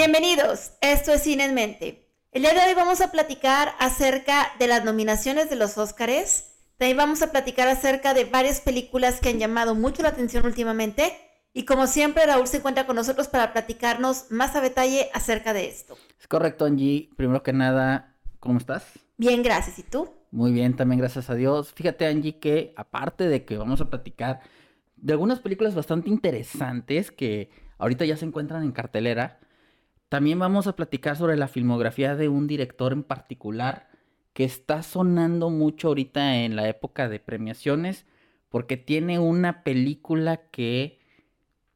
Bienvenidos, esto es Cine en Mente. El día de hoy vamos a platicar acerca de las nominaciones de los Óscares. También vamos a platicar acerca de varias películas que han llamado mucho la atención últimamente. Y como siempre, Raúl se encuentra con nosotros para platicarnos más a detalle acerca de esto. Es correcto, Angie. Primero que nada, ¿cómo estás? Bien, gracias. ¿Y tú? Muy bien, también gracias a Dios. Fíjate, Angie, que aparte de que vamos a platicar de algunas películas bastante interesantes que ahorita ya se encuentran en cartelera, también vamos a platicar sobre la filmografía de un director en particular que está sonando mucho ahorita en la época de premiaciones porque tiene una película que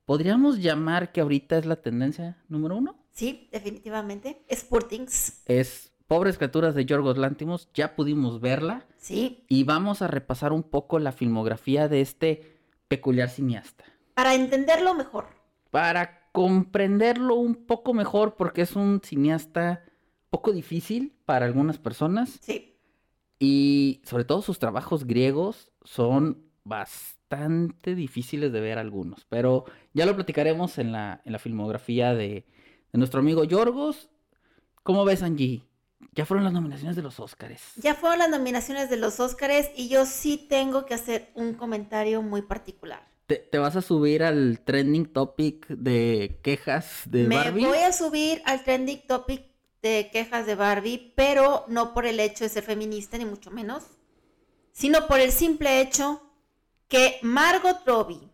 podríamos llamar que ahorita es la tendencia número uno. Sí, definitivamente. Sportings. Es Pobres criaturas de Yorgos Lantimos. Ya pudimos verla. Sí. Y vamos a repasar un poco la filmografía de este peculiar cineasta. Para entenderlo mejor. Para comprenderlo un poco mejor porque es un cineasta poco difícil para algunas personas. Sí. Y sobre todo sus trabajos griegos son bastante difíciles de ver algunos. Pero ya lo platicaremos en la, en la filmografía de, de nuestro amigo Yorgos. ¿Cómo ves, Angie? Ya fueron las nominaciones de los Óscares. Ya fueron las nominaciones de los Óscares y yo sí tengo que hacer un comentario muy particular. ¿Te, vas a subir al trending topic de quejas de Barbie? Me voy a subir al trending topic de quejas de Barbie, pero no por el hecho de ser feminista, ni mucho menos, sino por el simple hecho que Margot Robbie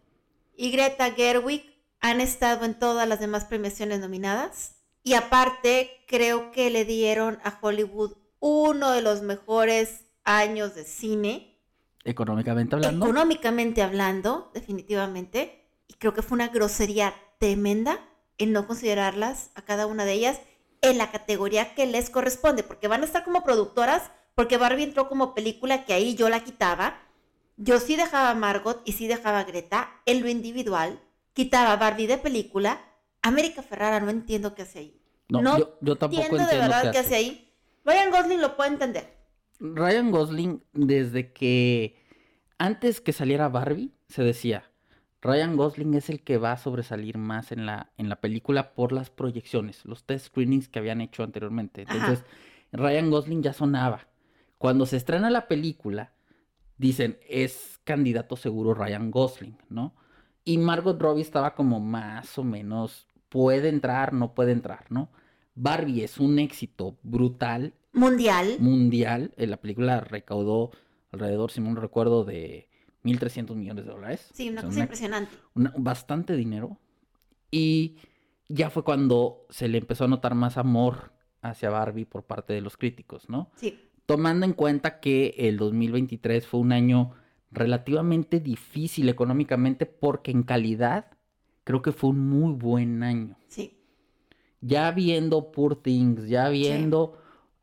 y Greta Gerwig han estado en todas las demás premiaciones nominadas. Y aparte, creo que le dieron a Hollywood uno de los mejores años de cine Económicamente hablando. Económicamente hablando, definitivamente. Y creo que fue una grosería tremenda en no considerarlas a cada una de ellas en la categoría que les corresponde, porque van a estar como productoras, porque Barbie entró como película que ahí yo la quitaba. Yo sí dejaba a Margot y sí dejaba a Greta en lo individual, quitaba a Barbie de película. América Ferrara no entiendo qué hace ahí. No, yo, tampoco entiendo, de verdad qué hace ahí. Ryan Gosling lo puede entender. Ryan Gosling, desde que antes que saliera Barbie, se decía, Ryan Gosling es el que va a sobresalir más en la, en la película por las proyecciones, los test screenings que habían hecho anteriormente. Entonces, Ryan Gosling ya sonaba. Cuando se estrena la película, dicen, es candidato seguro Ryan Gosling, ¿no? Y Margot Robbie estaba como más o menos, puede entrar, no puede entrar, ¿no? Barbie es un éxito brutal Mundial. Mundial. Eh, la película recaudó alrededor, si no recuerdo, de 1.300 millones de dólares. Sí, una cosa impresionante. bastante dinero. Y ya fue cuando se le empezó a notar más amor hacia Barbie por parte de los críticos, ¿no? Sí. Tomando en cuenta que el 2023 fue un año relativamente difícil económicamente porque en calidad creo que fue un muy buen año. Sí. Ya viendo Poor Things, ya viendo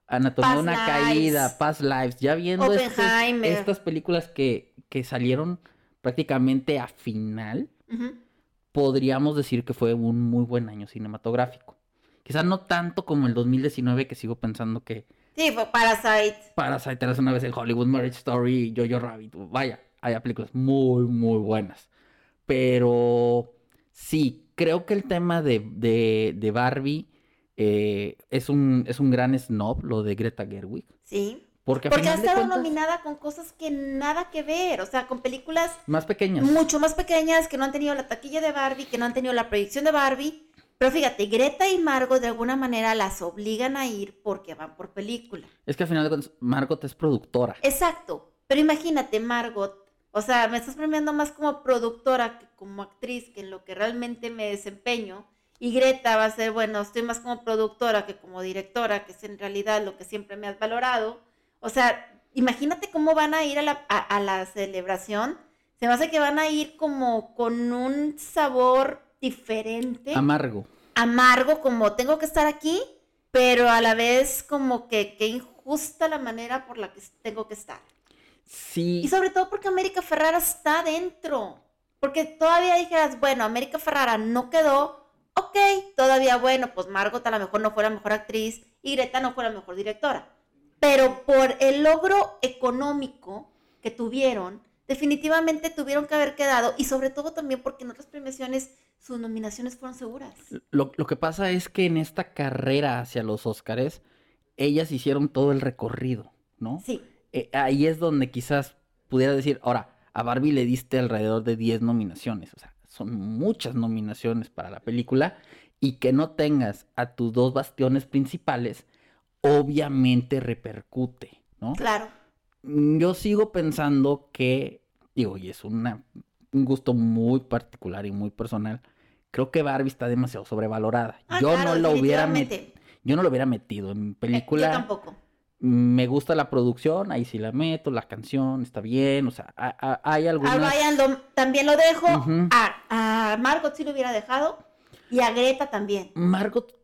Anatomía de una caída, Past Lives, ya viendo estas películas que, que, salieron prácticamente a final, podríamos decir que fue un muy buen año cinematográfico. Quizás no tanto como el 2019, que sigo pensando que... Sí, fue Parasite. Parasite, era una vez el Hollywood Marriage Story, Jojo Rabbit, vaya, hay películas muy, muy buenas. Pero sí, creo que el tema de, de, de Barbie eh, es, un, es un gran snob lo de Greta Gerwig. Sí. Porque, ha estado nominada con cosas que nada que ver, o sea, con películas más pequeñas. Mucho más pequeñas, que no han tenido la taquilla de Barbie, que no han tenido la proyección de Barbie. Pero fíjate, Greta y Margot de alguna manera las obligan a ir porque van por película. Es que al final de cuentas, Margot es productora. Exacto. Pero imagínate, Margot, o sea, me estás premiando más como productora que como actriz, que en lo que realmente me desempeño. Y Greta va a ser, bueno, estoy más como productora que como directora, que es en realidad lo que siempre me has valorado. O sea, imagínate cómo van a ir a la, a, la celebración. Se me hace que van a ir como con un sabor diferente. Amargo. Amargo, como tengo que estar aquí, pero a la vez como que, que injusta la manera por la que tengo que estar. Sí. Y sobre todo porque América Ferrara está dentro. Porque todavía dijeras, bueno, América Ferrara no quedó, ok, todavía bueno, pues Margot a lo mejor no fue la mejor actriz y Greta no fue la mejor directora. Pero por el logro económico que tuvieron, definitivamente tuvieron que haber quedado y sobre todo también porque en otras premiaciones sus nominaciones fueron seguras. Lo, lo que pasa es que en esta carrera hacia los Óscares, ellas hicieron todo el recorrido, ¿no? Sí, Eh, ahí es donde quizás pudiera decir, ahora, a Barbie le diste alrededor de 10 nominaciones, o sea, son muchas nominaciones para la película y que no tengas a tus dos bastiones principales, obviamente repercute, ¿no? claro. Yo sigo pensando que, digo, y es una, un gusto muy particular y muy personal, creo que Barbie está demasiado sobrevalorada. Ah, yo claro, no lo hubiera met- definitivamente. yo no lo hubiera metido en Eh, película. Yo tampoco. Me gusta la producción, ahí sí la meto, la canción está bien, o sea, a- a- hay A algunas... Ryan lo- también lo dejo. A, a Margot sí lo hubiera dejado. Y a Greta también. Margot,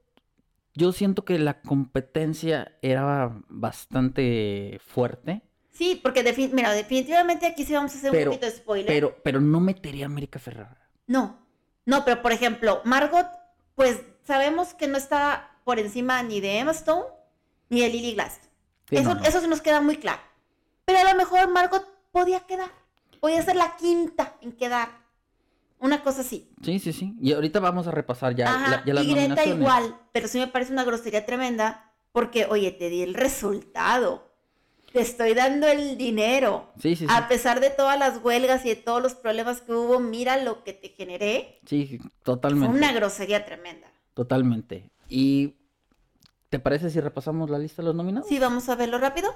yo siento que la competencia era bastante fuerte, Sí, porque mira, definitivamente aquí sí vamos a hacer Pero- un poquito de spoiler. pero, pero no metería a América Ferrara. No, no, pero por ejemplo, Margot, pues sabemos que no está por encima ni de Emma Stone ni de Lily Glass. Sí, eso, no, no. eso sí nos queda muy claro. Pero a lo mejor Margot podía quedar. Podía ser la quinta en quedar. Una cosa así. Sí, sí, sí. Y ahorita vamos a repasar ya, Ajá, la- ya las y Greta nominaciones. igual, pero sí me parece una grosería tremenda porque, oye, te di el resultado. Te estoy dando el dinero. Sí, sí, sí. A pesar de todas las huelgas y de todos los problemas que hubo, mira lo que te generé. Sí, Fue totalmente. una grosería tremenda. Totalmente. ¿Y te parece si repasamos la lista de los nominados? Sí, vamos a verlo rápido.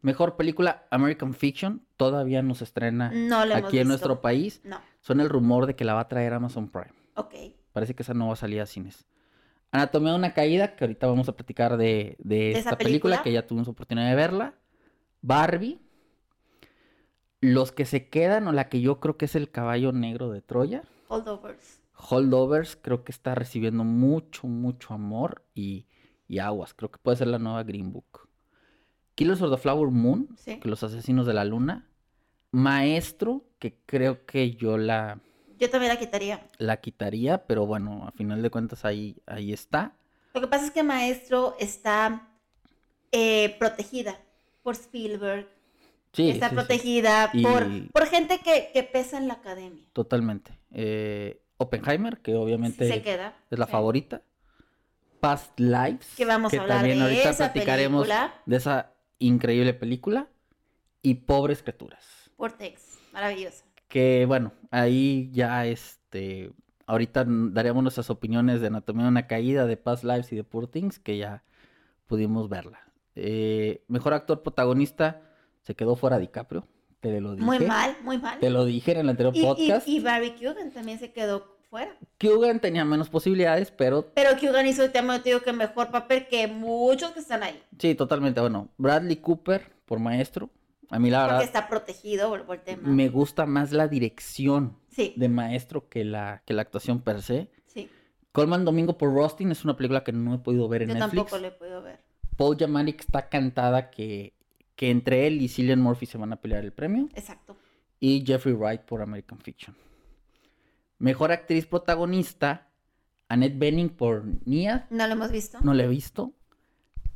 Mejor película American Fiction, todavía no se estrena No aquí en visto. nuestro país. No. Son el rumor de que la va a traer Amazon Prime. Ok. Parece que esa no va a salir a cines. Anatomía de una caída, que ahorita vamos a platicar de, de esta película? película? que ya tuvimos oportunidad de verla. Barbie. Los que se quedan, o la que yo creo que es el caballo negro de Troya. Holdovers. Holdovers, creo que está recibiendo mucho, mucho amor y, y aguas. Creo que puede ser la nueva Green Book. Killers of the Flower Moon, Sí. que los asesinos de la luna. Maestro, que creo que yo la, Yo también la quitaría. la quitaría, pero bueno, a final de cuentas ahí, ahí está. Lo que pasa es que Maestro está eh, protegida por Spielberg. Sí, está sí, sí, protegida Y- por, por gente que, que pesa en la academia. totalmente. Eh, Oppenheimer, que obviamente se queda. es la favorita. Past Lives, Que vamos a hablar también de ahorita esa platicaremos película. de esa increíble película. Y Pobres Criaturas. Vortex. Maravillosa. Que bueno, ahí ya este. Ahorita daremos nuestras opiniones de Anatomía de una Caída, de Past Lives y de Poor Things, que ya pudimos verla. Eh, mejor actor protagonista se quedó fuera DiCaprio. Te lo dije. Muy mal, muy mal. Te lo dije en el anterior Y, y, podcast. y Barry Kugan también se quedó fuera. Kugan tenía menos posibilidades, pero Pero Kugan hizo, te amo, te digo que mejor papel que muchos que están ahí. sí, totalmente. Bueno, Bradley Cooper por maestro. A mí la Porque verdad está protegido por, por el tema. me gusta más la dirección Sí, de maestro que la, que la actuación per se. sí. Colman Domingo por Rustin es una película que no he podido ver en Yo Netflix. tampoco lo he podido ver. Paul Giamatti está cantada que, que entre él y Cillian Murphy se van a pelear el premio. Exacto. Y Jeffrey Wright por American Fiction. Mejor actriz protagonista, Annette Bening por Nia, No lo hemos visto. no la he visto.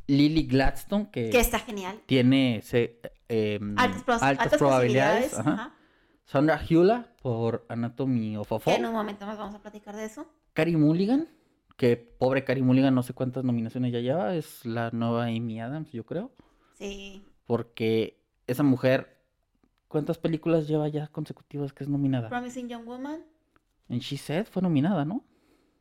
Lily Gladstone, que, Que está genial. tiene se- eh, Altas, pros- altas altas probabilidades. ajá. ajá. Sandra Hula por Anatomy of a Que Fall. en un momento más vamos a platicar de eso. Carrie Mulligan, que pobre Carrie Mulligan, no sé cuántas nominaciones ya lleva, es la nueva Amy Adams, yo creo. Sí. Porque esa mujer, ¿cuántas películas lleva ya consecutivas que es nominada? Promising Young Woman. En She Said fue nominada, ¿no?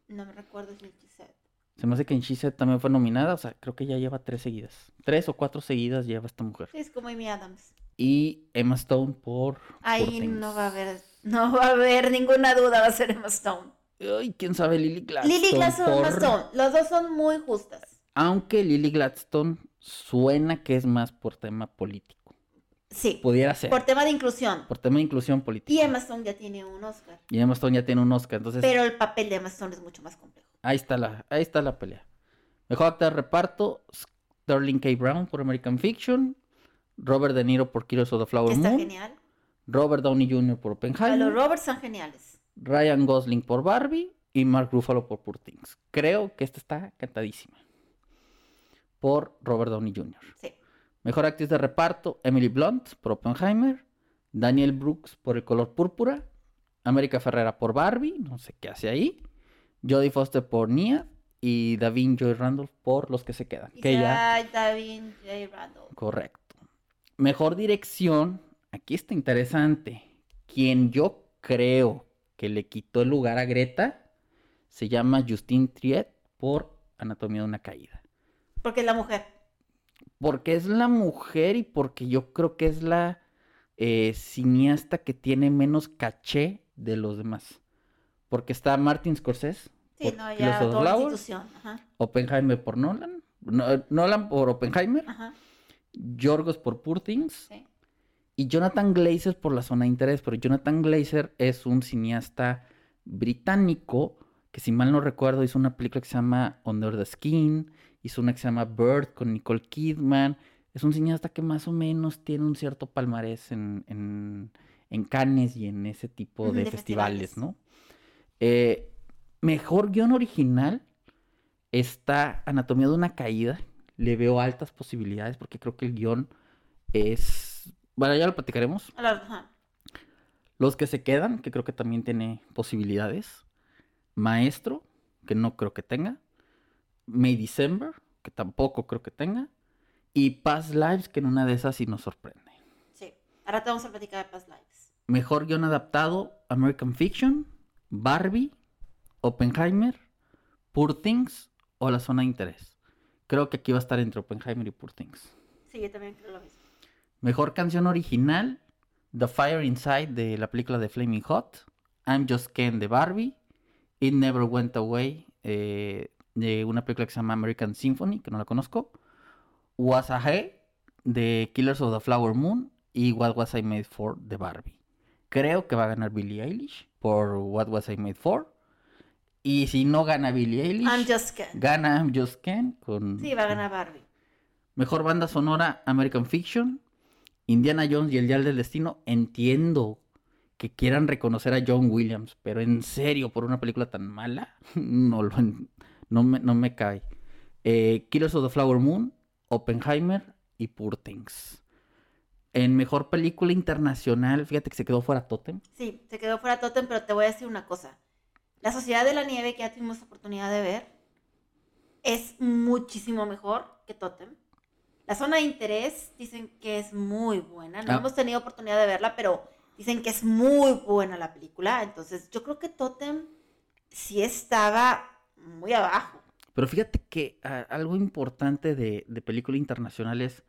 No me recuerdo si she said. Se me hace que en She Said también fue nominada, o sea, creo que ya lleva tres seguidas. Tres o cuatro seguidas lleva esta mujer. Sí, es como Amy Adams. Y Emma Stone por... Ahí no va a haber, no va a haber ninguna duda, va a ser Emma Stone. Ay, quién sabe, Lily Gladstone. Lily Gladstone, Emma por- Stone. Los dos son muy justas. Aunque Lily Gladstone suena que es más por tema político. Sí. Pudiera ser. Por tema de inclusión. Por tema de inclusión política. Y Emma Stone ya tiene un Oscar. Y Emma Stone ya tiene un Oscar, entonces Pero el papel de Emma Stone es mucho más complejo. ahí está la, ahí está la pelea. Mejor actor de reparto, Sterling K. Brown por American Fiction, Robert De Niro por Killers of the Flower Está Moon, genial. Robert Downey Jr. por Oppenheimer, los Roberts son geniales. Ryan Gosling por Barbie y Mark Ruffalo por Poor Things. Creo que esta está cantadísima. Por Robert Downey Jr. Sí. Mejor actriz de reparto, Emily Blunt por Oppenheimer, Daniel Brooks por El color púrpura, América Ferrera por Barbie, no sé qué hace ahí. Jodie Foster por Nia y Davin Joy Randolph por Los que se quedan. Que ya... Davin J. Randall. Correcto. Mejor dirección. Aquí está interesante. Quien yo creo que le quitó el lugar a Greta se llama Justine Triet por Anatomía de una caída. Porque es la mujer. Porque es la mujer y porque yo creo que es la eh, cineasta que tiene menos caché de los demás. Porque está Martin Scorsese, Sí, por no, ya la. Ajá, Oppenheimer por Nolan, No- Nolan por Oppenheimer, ajá, Yorgos por Poor Things sí. y Jonathan Glazer por la zona de interés. Pero Jonathan Glazer es un cineasta británico que, si mal no recuerdo, hizo una película que se llama Under the Skin, hizo una que se llama Bird con Nicole Kidman. Es un cineasta que más o menos tiene un cierto palmarés en, en, en Cannes y en ese tipo de, de festivales, festivales. ¿no? Eh, mejor guion original está Anatomía de una caída. Le veo altas posibilidades porque creo que el guion es... Bueno, ya lo platicaremos. Ajá. Los que se quedan, que creo que también tiene posibilidades. Maestro, que no creo que tenga. May December, que tampoco creo que tenga. Y Past Lives, que en una de esas sí nos sorprende. Sí. Ahora te vamos a platicar de Past Lives. Mejor guion adaptado, American Fiction, Barbie, Oppenheimer, Poor Things o La Zona de Interés. Creo que aquí va a estar entre Oppenheimer y Poor Things. Sí, yo también creo lo mismo. Mejor canción original, The Fire Inside de la película de Flaming Hot, I'm Just Ken de Barbie, It Never Went Away eh, de una película que se llama American Symphony, que no la conozco, Wasahe de Killers of the Flower Moon y What Was I Made For de Barbie. Creo que va a ganar Billie Eilish por What Was I Made For. Y si no gana Billie Eilish, I'm just Ken. gana I'm Just Ken con... Sí, va a ganar Barbie. Mejor banda sonora American Fiction, Indiana Jones y el Dial del Destino. Entiendo que quieran reconocer a John Williams, pero en serio, por una película tan mala, no, lo en- no, me, no me cae. Eh, Killers of the Flower Moon, Oppenheimer y Poor Things. En mejor película internacional, fíjate que se quedó fuera Totem. Sí, se quedó fuera Totem, pero te voy a decir una cosa. La Sociedad de la Nieve, que ya tuvimos oportunidad de ver, es muchísimo mejor que Totem. La zona de interés dicen que es muy buena. No Ah. hemos tenido oportunidad de verla, pero dicen que es muy buena la película. Entonces, yo creo que Totem sí estaba muy abajo. Pero fíjate que ah, algo importante de, de película internacional es,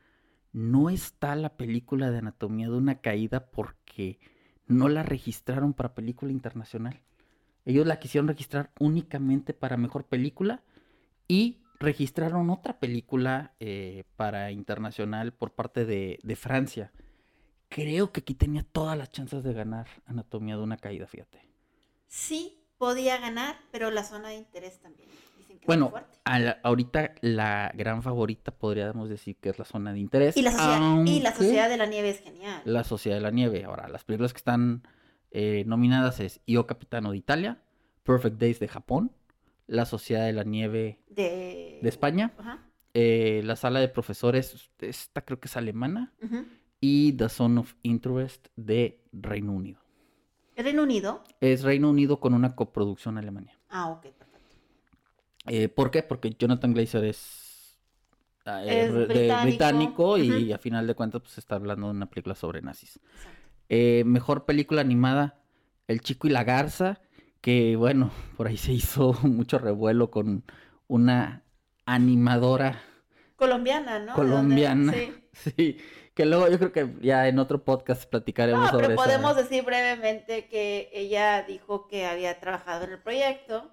no está la película de Anatomía de una Caída porque no la registraron para película internacional. Ellos la quisieron registrar únicamente para mejor película y registraron otra película eh, para internacional por parte de, de Francia. Creo que aquí tenía todas las chances de ganar Anatomía de una Caída, fíjate. Sí podía ganar, pero la zona de interés también. Dicen que Bueno, a la- ahorita la gran favorita podríamos decir que es la zona de interés. Y la, sociedad, y la Sociedad de la Nieve es genial. La Sociedad de la Nieve. Ahora, las películas que están eh, nominadas es Io Capitano de Italia, Perfect Days de Japón, La Sociedad de la Nieve De, de España, Ajá. eh, La Sala de Profesores, esta creo que es alemana, y The Zone of Interest de Reino Unido. ¿El Reino Unido? Es Reino Unido con una coproducción Alemania. Ah, ok, perfecto. Eh, ¿Por qué? Porque Jonathan Glazer es, ah, Es re- de- británico, británico y a final de cuentas pues está hablando de una película sobre nazis. Eh, mejor película animada, El Chico y la Garza, que bueno, por ahí se hizo mucho revuelo con una animadora Colombiana, ¿no? Colombiana. Sí. Sí, que luego yo creo que ya en otro podcast platicaremos No, sobre pero esa- podemos decir brevemente que ella dijo que había trabajado en el proyecto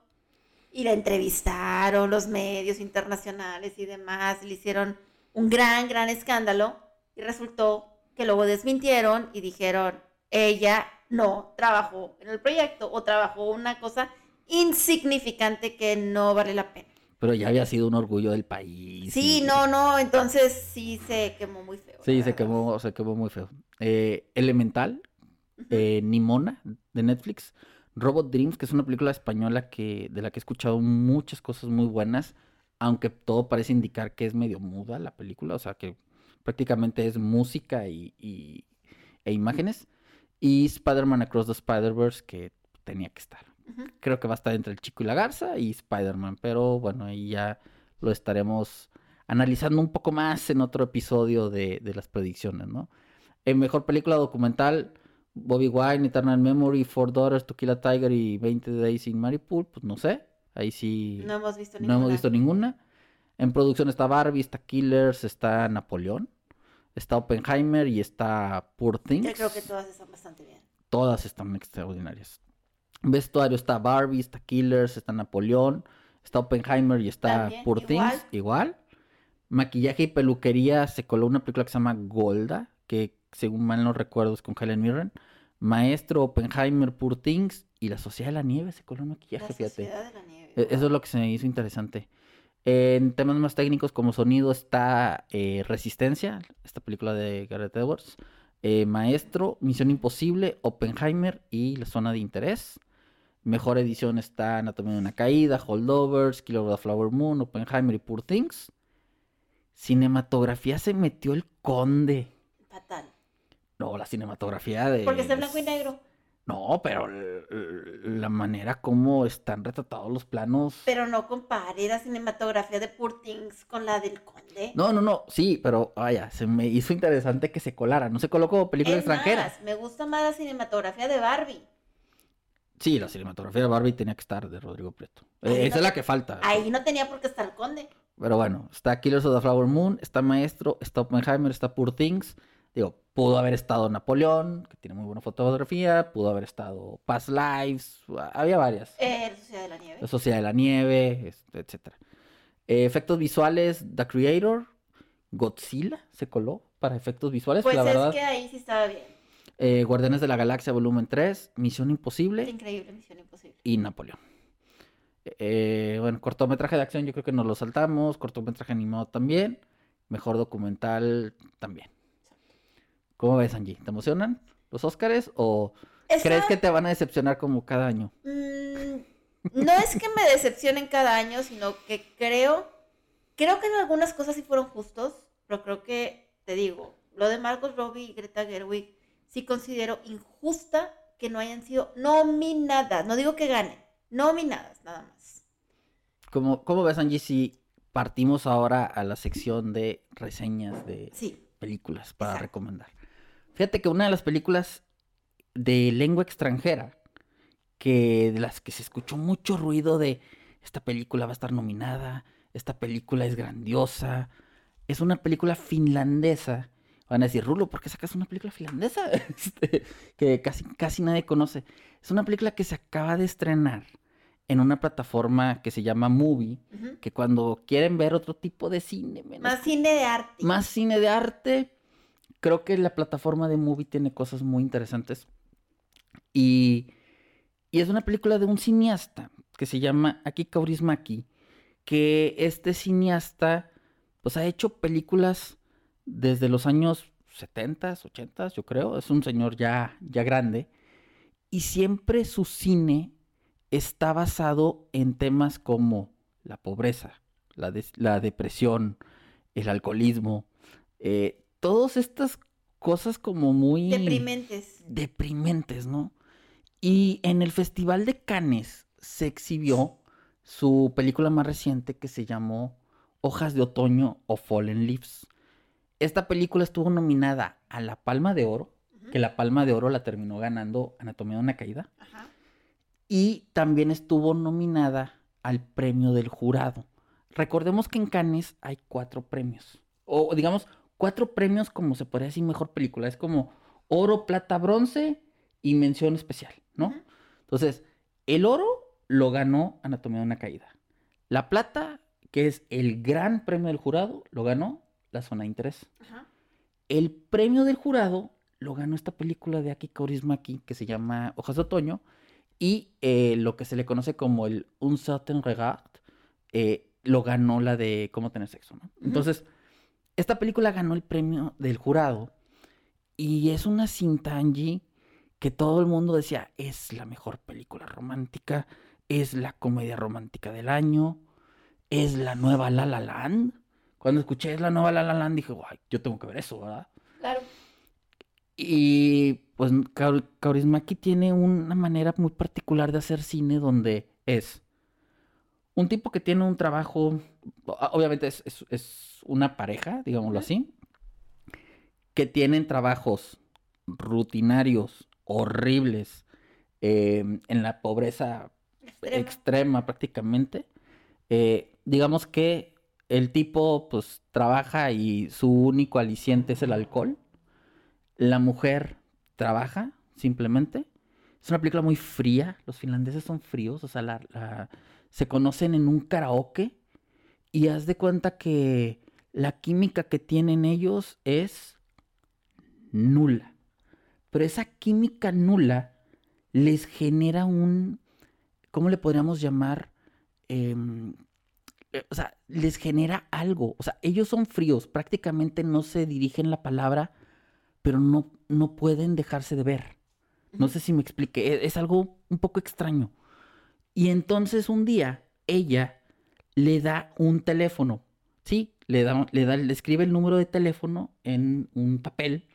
y la entrevistaron los medios internacionales y demás, y le hicieron un gran, gran escándalo y resultó que luego desmintieron y dijeron, ella no trabajó en el proyecto o trabajó una cosa insignificante que no vale la pena. Pero ya había sido un orgullo del país. Sí, y- no, no, entonces sí se quemó muy feo. Sí, se quemó, se quemó muy feo. Eh, Elemental, eh, Nimona, de Netflix. Robot Dreams, que es una película española que, de la que he escuchado muchas cosas muy buenas, aunque todo parece indicar que es medio muda la película, o sea que prácticamente es música y, y- e imágenes. Y Spider-Man Across the Spider-Verse, que tenía que estar. Creo que va a estar entre el chico y la garza y Spider-Man, pero bueno, ahí ya lo estaremos analizando un poco más en otro episodio de, de las predicciones, ¿no? En mejor película documental, Bobby Wine, Eternal Memory, Four Daughters, To Kill a Tiger y 20 Days in Maripool, pues no sé, ahí sí No hemos visto no ninguna. hemos visto ninguna. En producción está Barbie, está Killers, está Napoleón, está Oppenheimer y está Poor Things. Yo creo que todas están bastante bien. Todas están extraordinarias. Vestuario está Barbie, está Killers, está Napoleón, está Oppenheimer y está También, Poor igual. Things, igual. Maquillaje y peluquería se coló una película que se llama Golda, que según mal no recuerdo es con Helen Mirren. Maestro, Oppenheimer, Poor Things y La Sociedad de la Nieve se coló maquillaje, La fíjate. Sociedad de la Nieve. E- Eso es lo que se me hizo interesante. En temas más técnicos como sonido está eh, Resistencia, esta película de Gareth Edwards. eh, Maestro, Misión Imposible, Oppenheimer y La Zona de Interés. Mejor edición está Anatomía de una Caída, Holdovers, Killer of the Flower Moon, Oppenheimer y Poor Things. Cinematografía se metió el conde. Fatal. No, la cinematografía de... Porque está en blanco y negro. No, pero la manera como están retratados los planos... Pero no compare la cinematografía de Poor Things con la del Conde. No, no, no, sí, pero vaya, se me hizo interesante que se colara. No se coló como película Es extranjera. más, me gusta más la cinematografía de Barbie. Sí, la cinematografía de Barbie tenía que estar de Rodrigo Prieto. Eh, esa no es la que falta. Ahí no tenía por qué estar el Conde. Pero bueno, está Killers of the Flower Moon, está Maestro, está Oppenheimer, está Poor Things. Digo, pudo haber estado Napoleón, que tiene muy buena fotografía, pudo haber estado Past Lives, había varias. Eh, la Sociedad de la Nieve. La Sociedad de la Nieve, este, etcétera. Eh, efectos visuales, The Creator, Godzilla se coló para efectos visuales, Pues la es verdad. que ahí sí estaba bien. Eh, Guardianes de la Galaxia Volumen 3, Misión Imposible increíble, Misión Imposible. y Napoleón. Eh, bueno, cortometraje de acción yo creo que nos lo saltamos, cortometraje animado también, mejor documental también. ¿Cómo ves, Angie? ¿Te emocionan los Óscares o Esa- crees que te van a decepcionar como cada año? Mm, no es que me decepcionen cada año, sino que creo, creo que en algunas cosas sí fueron justos, pero creo que, te digo, lo de Margot Robbie y Greta Gerwig sí considero injusta que no hayan sido nominadas. No digo que ganen, nominadas, nada más. ¿Cómo, cómo ves, Angie, si partimos ahora a la sección de reseñas de Sí, películas para Exacto. recomendar? Fíjate que una de las películas de lengua extranjera, que de las que se escuchó mucho ruido de esta película va a estar nominada, esta película es grandiosa, es una película finlandesa. Van a decir, Rulo, ¿por qué sacas una película finlandesa? Este, que casi, casi nadie conoce. Es una película que se acaba de estrenar en una plataforma que se llama Movie, que cuando quieren ver otro tipo de cine, menos más cine de arte. más cine de arte. Creo que la plataforma de Movie tiene cosas muy interesantes. Y, y es una película de un cineasta que se llama Aki Kaurismäki, que este cineasta pues ha hecho películas desde los años 70, 80, yo creo. Es un señor ya, ya grande. Y siempre su cine está basado en temas como la pobreza, la, depresión, el alcoholismo, eh, todas estas cosas como muy Deprimentes. deprimentes, ¿no? Y en el Festival de Cannes se exhibió su película más reciente que se llamó Hojas de Otoño o Fallen Leaves. Esta película estuvo nominada a la Palma de Oro, que la Palma de Oro la terminó ganando Anatomía de una Caída, Ajá. y también estuvo nominada al premio del jurado. Recordemos que en Cannes hay cuatro premios, o digamos, cuatro premios como se podría decir mejor película. Es como oro, plata, bronce y mención especial, ¿no? Entonces, el oro lo ganó Anatomía de una Caída. La plata, que es el gran premio del jurado, lo ganó La Zona de Interés. Ajá. El premio del jurado lo ganó esta película de Aki Kaurismäki que se llama Hojas de Otoño y eh, lo que se le conoce como el Un certain regard eh, lo ganó la de Cómo tener sexo. Entonces, esta película ganó el premio del jurado y es una cinta, Angie, que todo el mundo decía es la mejor película romántica, es la comedia romántica del año, es la nueva La La Land. Cuando escuché es la nueva La La Land dije, guay, yo tengo que ver eso, ¿verdad? Claro. Y pues Kau- Kaurismäki tiene una manera muy particular de hacer cine donde es un tipo que tiene un trabajo, obviamente es, es- es una pareja, digámoslo así, que tienen trabajos rutinarios, horribles, em, en la pobreza Extrema. extrema prácticamente. Eh, digamos que el tipo pues trabaja y su único aliciente es el alcohol. La mujer trabaja simplemente. Es una película muy fría. Los finlandeses son fríos. O sea, la- se conocen en un karaoke. Y haz de cuenta que la química que tienen ellos es nula. Pero esa química nula les genera un, ¿cómo le podríamos llamar? Em, o sea, les genera algo. O sea, ellos son fríos, prácticamente no se dirigen la palabra, pero no, no pueden dejarse de ver. No sé si me expliqué, e- es algo un poco extraño. Y entonces un día ella le da un teléfono, ¿sí? Le, da, le, da, le escribe el número de teléfono en un papel,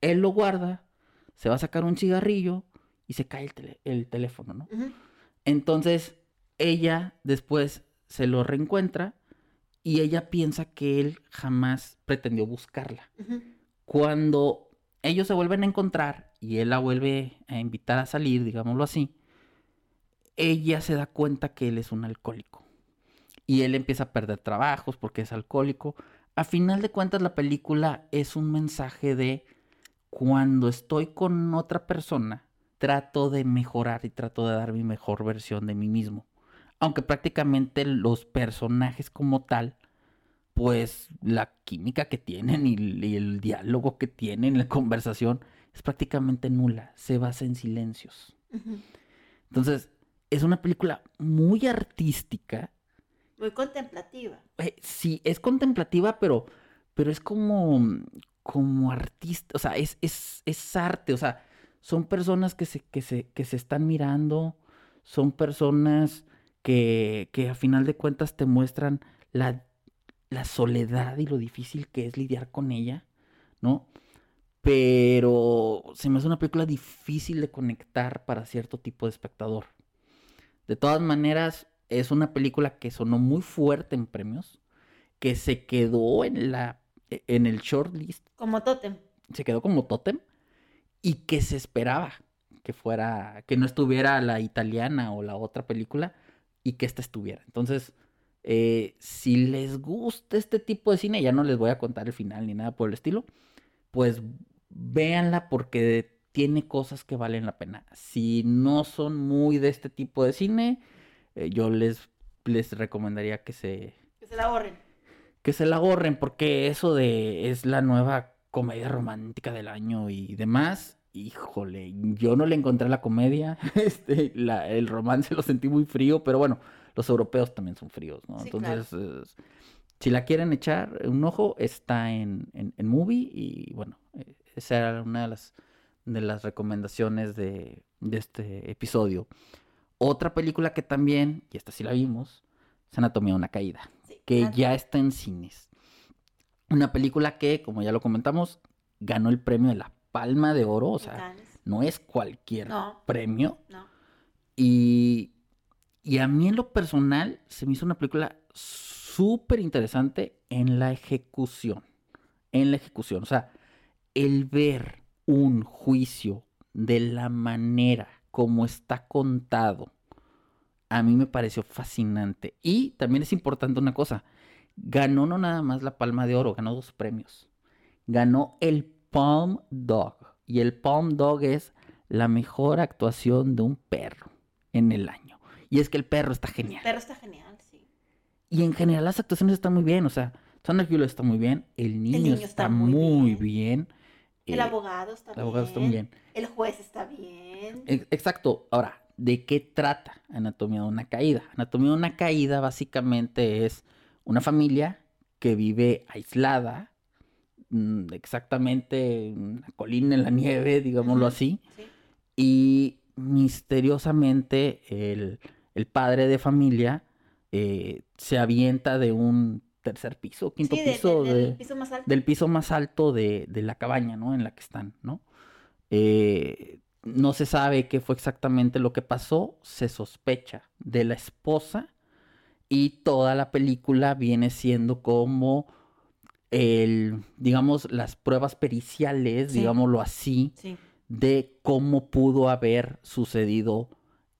él lo guarda, se va a sacar un cigarrillo y se cae el, tele- el teléfono, ¿no? Entonces ella después se lo reencuentra y ella piensa que él jamás pretendió buscarla. Cuando ellos se vuelven a encontrar y él la vuelve a invitar a salir, digámoslo así, ella se da cuenta que él es un alcohólico. Y él empieza a perder trabajos porque es alcohólico. A final de cuentas, la película es un mensaje de cuando estoy con otra persona, trato de mejorar y trato de dar mi mejor versión de mí mismo. Aunque prácticamente los personajes como tal, pues la química que tienen y, el- y el diálogo que tienen, la conversación, es prácticamente nula. Se basa en silencios. Entonces, es una película muy artística. Muy contemplativa. Eh, sí, es contemplativa, pero, pero es como, como artista. O sea, es, es, es arte. O sea, son personas que se, que se, que se están mirando. Son personas que, que a final de cuentas te muestran la, la soledad y lo difícil que es lidiar con ella, ¿no? Pero se me hace una película difícil de conectar para cierto tipo de espectador. De todas maneras, es una película que sonó muy fuerte en premios, que se quedó en la e, en el shortlist, Como tótem. se quedó como tótem y que se esperaba que fuera que no estuviera la italiana o la otra película y que esta estuviera. Entonces, eh, si les gusta este tipo de cine, ya no les voy a contar el final ni nada por el estilo, pues véanla porque tiene cosas que valen la pena. Si no son muy de este tipo de cine, eh, yo les, les recomendaría que se, Que se la borren. que se la ahorren porque eso de es la nueva comedia romántica del año y demás. Híjole, yo no le encontré la comedia, este, la- el romance lo sentí muy frío, pero bueno, los europeos también son fríos, ¿no? Sí, claro. Entonces, es- si la quieren echar un ojo, está en, en, en Movie y bueno, eh, esa era una de las, de las recomendaciones de, de este episodio. Otra película que también, y esta sí la vimos, es Anatomía de una caída Sí. que ya está en cines. Una película que, como ya lo comentamos, ganó el premio de la Palma de Oro, o sea, no es cualquier No. premio. No. Y, y a mí en lo personal se me hizo una película súper interesante en la ejecución. En la ejecución, o sea, el ver un juicio de la manera como está contado, a mí me pareció fascinante. Y también es importante una cosa, ganó no nada más la Palma de Oro, ganó dos premios. Ganó el Palm Dog. Y el Palm Dog es la mejor actuación de un perro en el año. Y es que el perro está genial. Pero está genial, sí. Y en general las actuaciones están muy bien. O sea, Sandra Bullock está muy bien. El niño, niño está, está muy bien. El eh, abogado está el bien. abogado está muy bien. El juez está bien. Ex- Exacto. Ahora, ¿de qué trata Anatomía de una caída? Anatomía de una caída básicamente es una familia que vive aislada, exactamente en una colina en la nieve, digámoslo así, Sí. y misteriosamente el, el padre de familia eh, se avienta de un tercer piso, quinto Sí, de- piso, de- del de- piso más alto. del piso más alto de, de la cabaña, ¿no? En la que están, ¿no? Eh, no se sabe qué fue exactamente lo que pasó, se sospecha de la esposa y toda la película viene siendo como el, digamos, las pruebas periciales, Sí. digámoslo así, Sí. de cómo pudo haber sucedido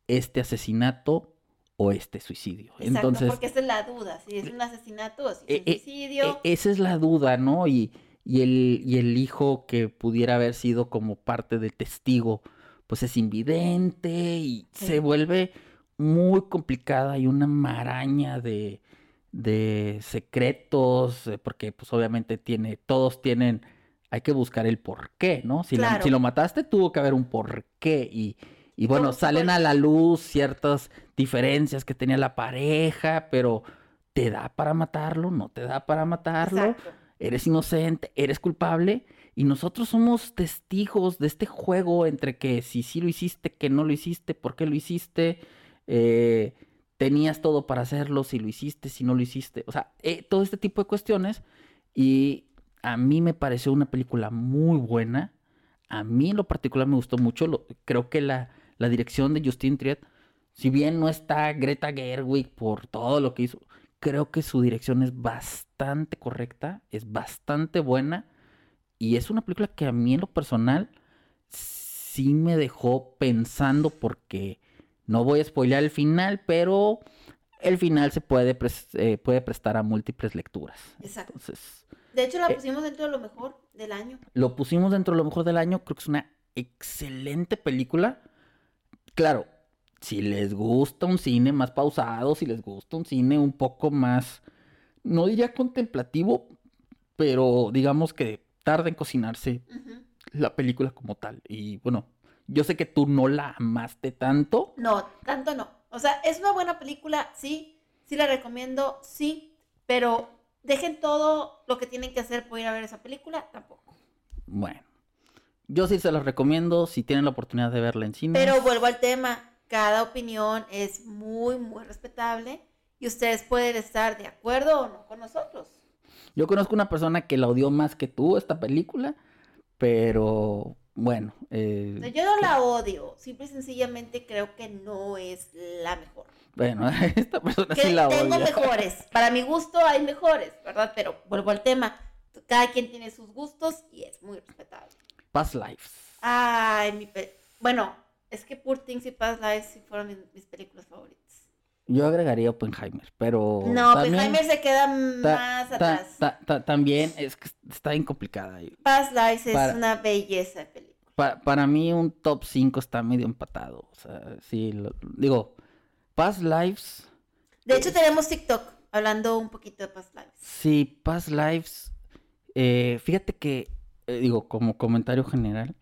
este asesinato o este suicidio. Exacto, Entonces, porque esa es la duda, si es un asesinato o si es eh, un eh, suicidio. e- esa es la duda, ¿no? Y, y el, y el hijo que pudiera haber sido como parte de testigo, pues es invidente y Sí. se vuelve muy complicada y una maraña de, de secretos, eh, porque pues obviamente tiene, todos tienen, hay que buscar el por qué, ¿no? Si, la- si lo mataste tuvo que haber un por qué y, y bueno, ¿Cómo se salen a la luz ciertas diferencias que tenía la pareja, pero ¿te da para matarlo? ¿No te da para matarlo? Exacto. eres inocente, eres culpable, y nosotros somos testigos de este juego entre que si sí lo hiciste, que no lo hiciste, por qué lo hiciste, eh, tenías todo para hacerlo, si lo hiciste, si no lo hiciste, o sea, eh, todo este tipo de cuestiones, y a mí me pareció una película muy buena, a mí en lo particular me gustó mucho, lo- creo que la, la dirección de Justin Triet, si bien no está Greta Gerwig por todo lo que hizo, creo que su dirección es bastante correcta, es bastante buena y es una película que a mí en lo personal sí me dejó pensando porque no voy a spoilear el final, pero el final se puede, eh, puede prestar a múltiples lecturas. Exacto. Entonces, De hecho, la eh, pusimos dentro de lo mejor del año. lo pusimos dentro de lo mejor del año, creo que es una excelente película. Claro, si les gusta un cine más pausado, si les gusta un cine un poco más, no diría contemplativo, pero digamos que tarda en cocinarse la película como tal. Y bueno, yo sé que tú no la amaste tanto. No, tanto no. O sea, es una buena película, sí. Sí la recomiendo, sí. Pero dejen todo lo que tienen que hacer por ir a ver esa película, tampoco. Bueno, yo sí se los recomiendo si tienen la oportunidad de verla en cine. Pero vuelvo al tema. Cada opinión es muy, muy respetable. Y ustedes pueden estar de acuerdo o no con nosotros. Yo conozco una persona que la odió más que tú esta película, pero bueno. eh, O sea, yo no la odio. Simple y sencillamente creo que no es la mejor. Bueno, esta persona Que sí la tengo odia. mejores. Para mi gusto hay mejores, ¿verdad? Pero vuelvo al tema. Cada quien tiene sus gustos y es muy respetable. Past Lives. Ay, mi pe- Bueno, es que Poor Things y Past Lives sí fueron mis, mis películas favoritas. Yo agregaría Oppenheimer, pero No, también, Oppenheimer se queda más ta- atrás. ta- ta- también es que está bien complicada. Past Lives es Para- una belleza de película. Pa- para mí un top 5 está medio empatado. O sea, sí, lo- digo, Past Lives, De hecho, tenemos TikTok hablando un poquito de Past Lives. sí, Past Lives, eh, fíjate que, eh, digo, como comentario general,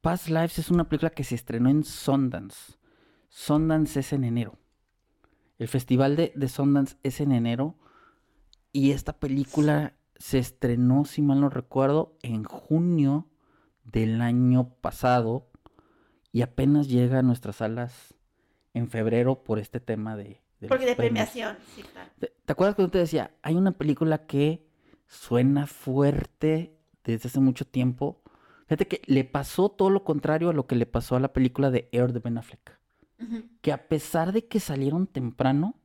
Past Lives es una película que se estrenó en Sundance. Sundance es en enero. El festival de, de Sundance es en enero. Y esta película se estrenó, si mal no recuerdo, en junio del año pasado. Y apenas llega a nuestras salas en febrero por este tema de... de Porque de premiación, sí, claro. ¿Te, te acuerdas cuando te decía, hay una película que suena fuerte desde hace mucho tiempo? Fíjate que le pasó todo lo contrario a lo que le pasó a la película de Air de Ben Affleck. Que a pesar de que salieron temprano,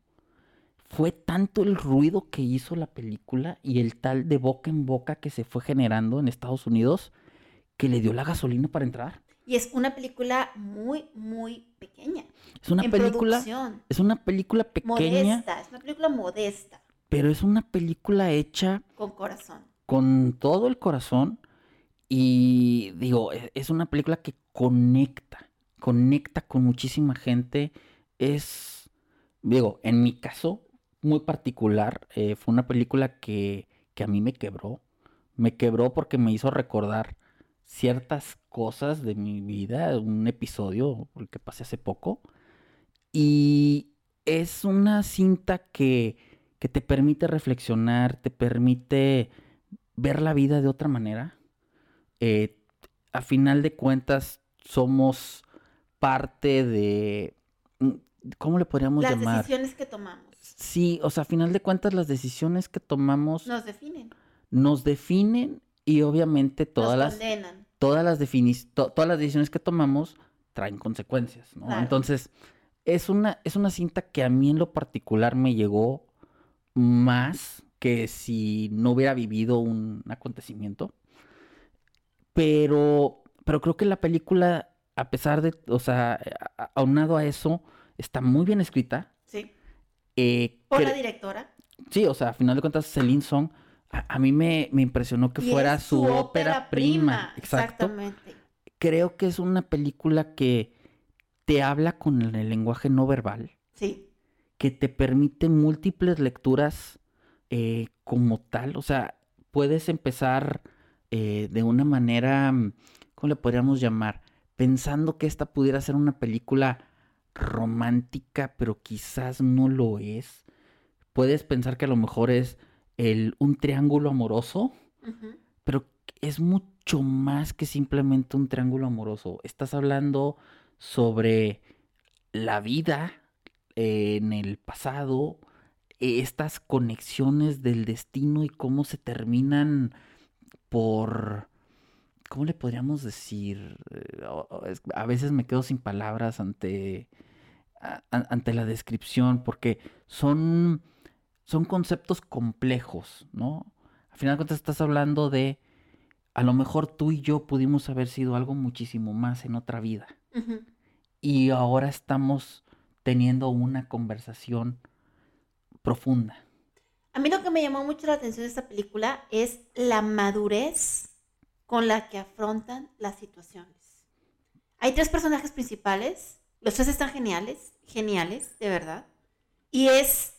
fue tanto el ruido que hizo la película y el tal de boca en boca que se fue generando en Estados Unidos que le dio la gasolina para entrar. Y es una película muy, muy pequeña. Es una en película, producción. es una película pequeña, Modesta. Es una película modesta. pero es una película hecha Con corazón. con todo el corazón y digo, e- es una película que conecta, conecta con muchísima gente. Es, digo, en mi caso muy particular, eh, fue una película que, que a mí me quebró. Me quebró porque me hizo recordar ciertas cosas de mi vida, un episodio que pasé hace poco. Y es una cinta que, que te permite reflexionar, te permite ver la vida de otra manera. Eh, a final de cuentas, somos parte de... ¿Cómo le podríamos Las llamar? decisiones que tomamos Sí, o sea, a final de cuentas, las decisiones que tomamos nos definen. nos definen y obviamente todas nos las condenan. Todas las, todas las decisiones que tomamos traen consecuencias, ¿no? Entonces, es una, es una cinta que a mí en lo particular me llegó más que si no hubiera vivido un acontecimiento. Pero, pero creo que la película, a pesar de, o sea, aunado a eso, está muy bien escrita. Sí. Eh, Por la directora. Sí, o sea, a final de cuentas, Celine Song, a, mí me, impresionó que fuera su, ópera, prima. Exacto. Exactamente. Creo que es una película que te habla con el lenguaje no verbal. Sí. Que te permite múltiples lecturas eh, como tal. O sea, puedes empezar eh, de una manera, ¿cómo le podríamos llamar? Pensando que esta pudiera ser una película romántica, pero quizás no lo es. Puedes pensar que a lo mejor es el, un triángulo amoroso, pero es mucho más que simplemente un triángulo amoroso. Estás hablando sobre la vida en el pasado, estas conexiones del destino y cómo se terminan por... ¿Cómo le podríamos decir? Eh, a veces me quedo sin palabras ante, ante la descripción porque son, son conceptos complejos, ¿no? Al final de cuentas estás hablando de, a lo mejor tú y yo pudimos haber sido algo muchísimo más en otra vida y ahora estamos teniendo una conversación profunda. A mí lo que me llamó mucho la atención de esta película es la madurez con la que afrontan las situaciones. Hay tres personajes principales, los tres están geniales, geniales, de verdad. Y es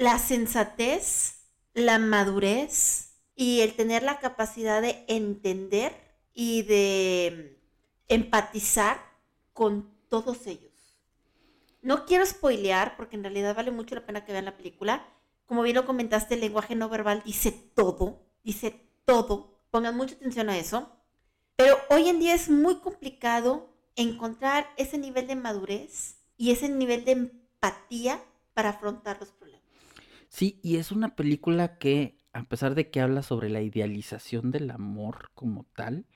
la sensatez, la madurez y el tener la capacidad de entender y de empatizar con todos ellos. No quiero spoilear porque en realidad vale mucho la pena que vean la película. Como bien lo comentaste, el lenguaje no verbal dice todo, dice todo. Pongan mucha atención a eso. Pero hoy en día es muy complicado encontrar ese nivel de madurez y ese nivel de empatía para afrontar los. Sí, y es una película que, a pesar de que habla sobre la idealización del amor como tal,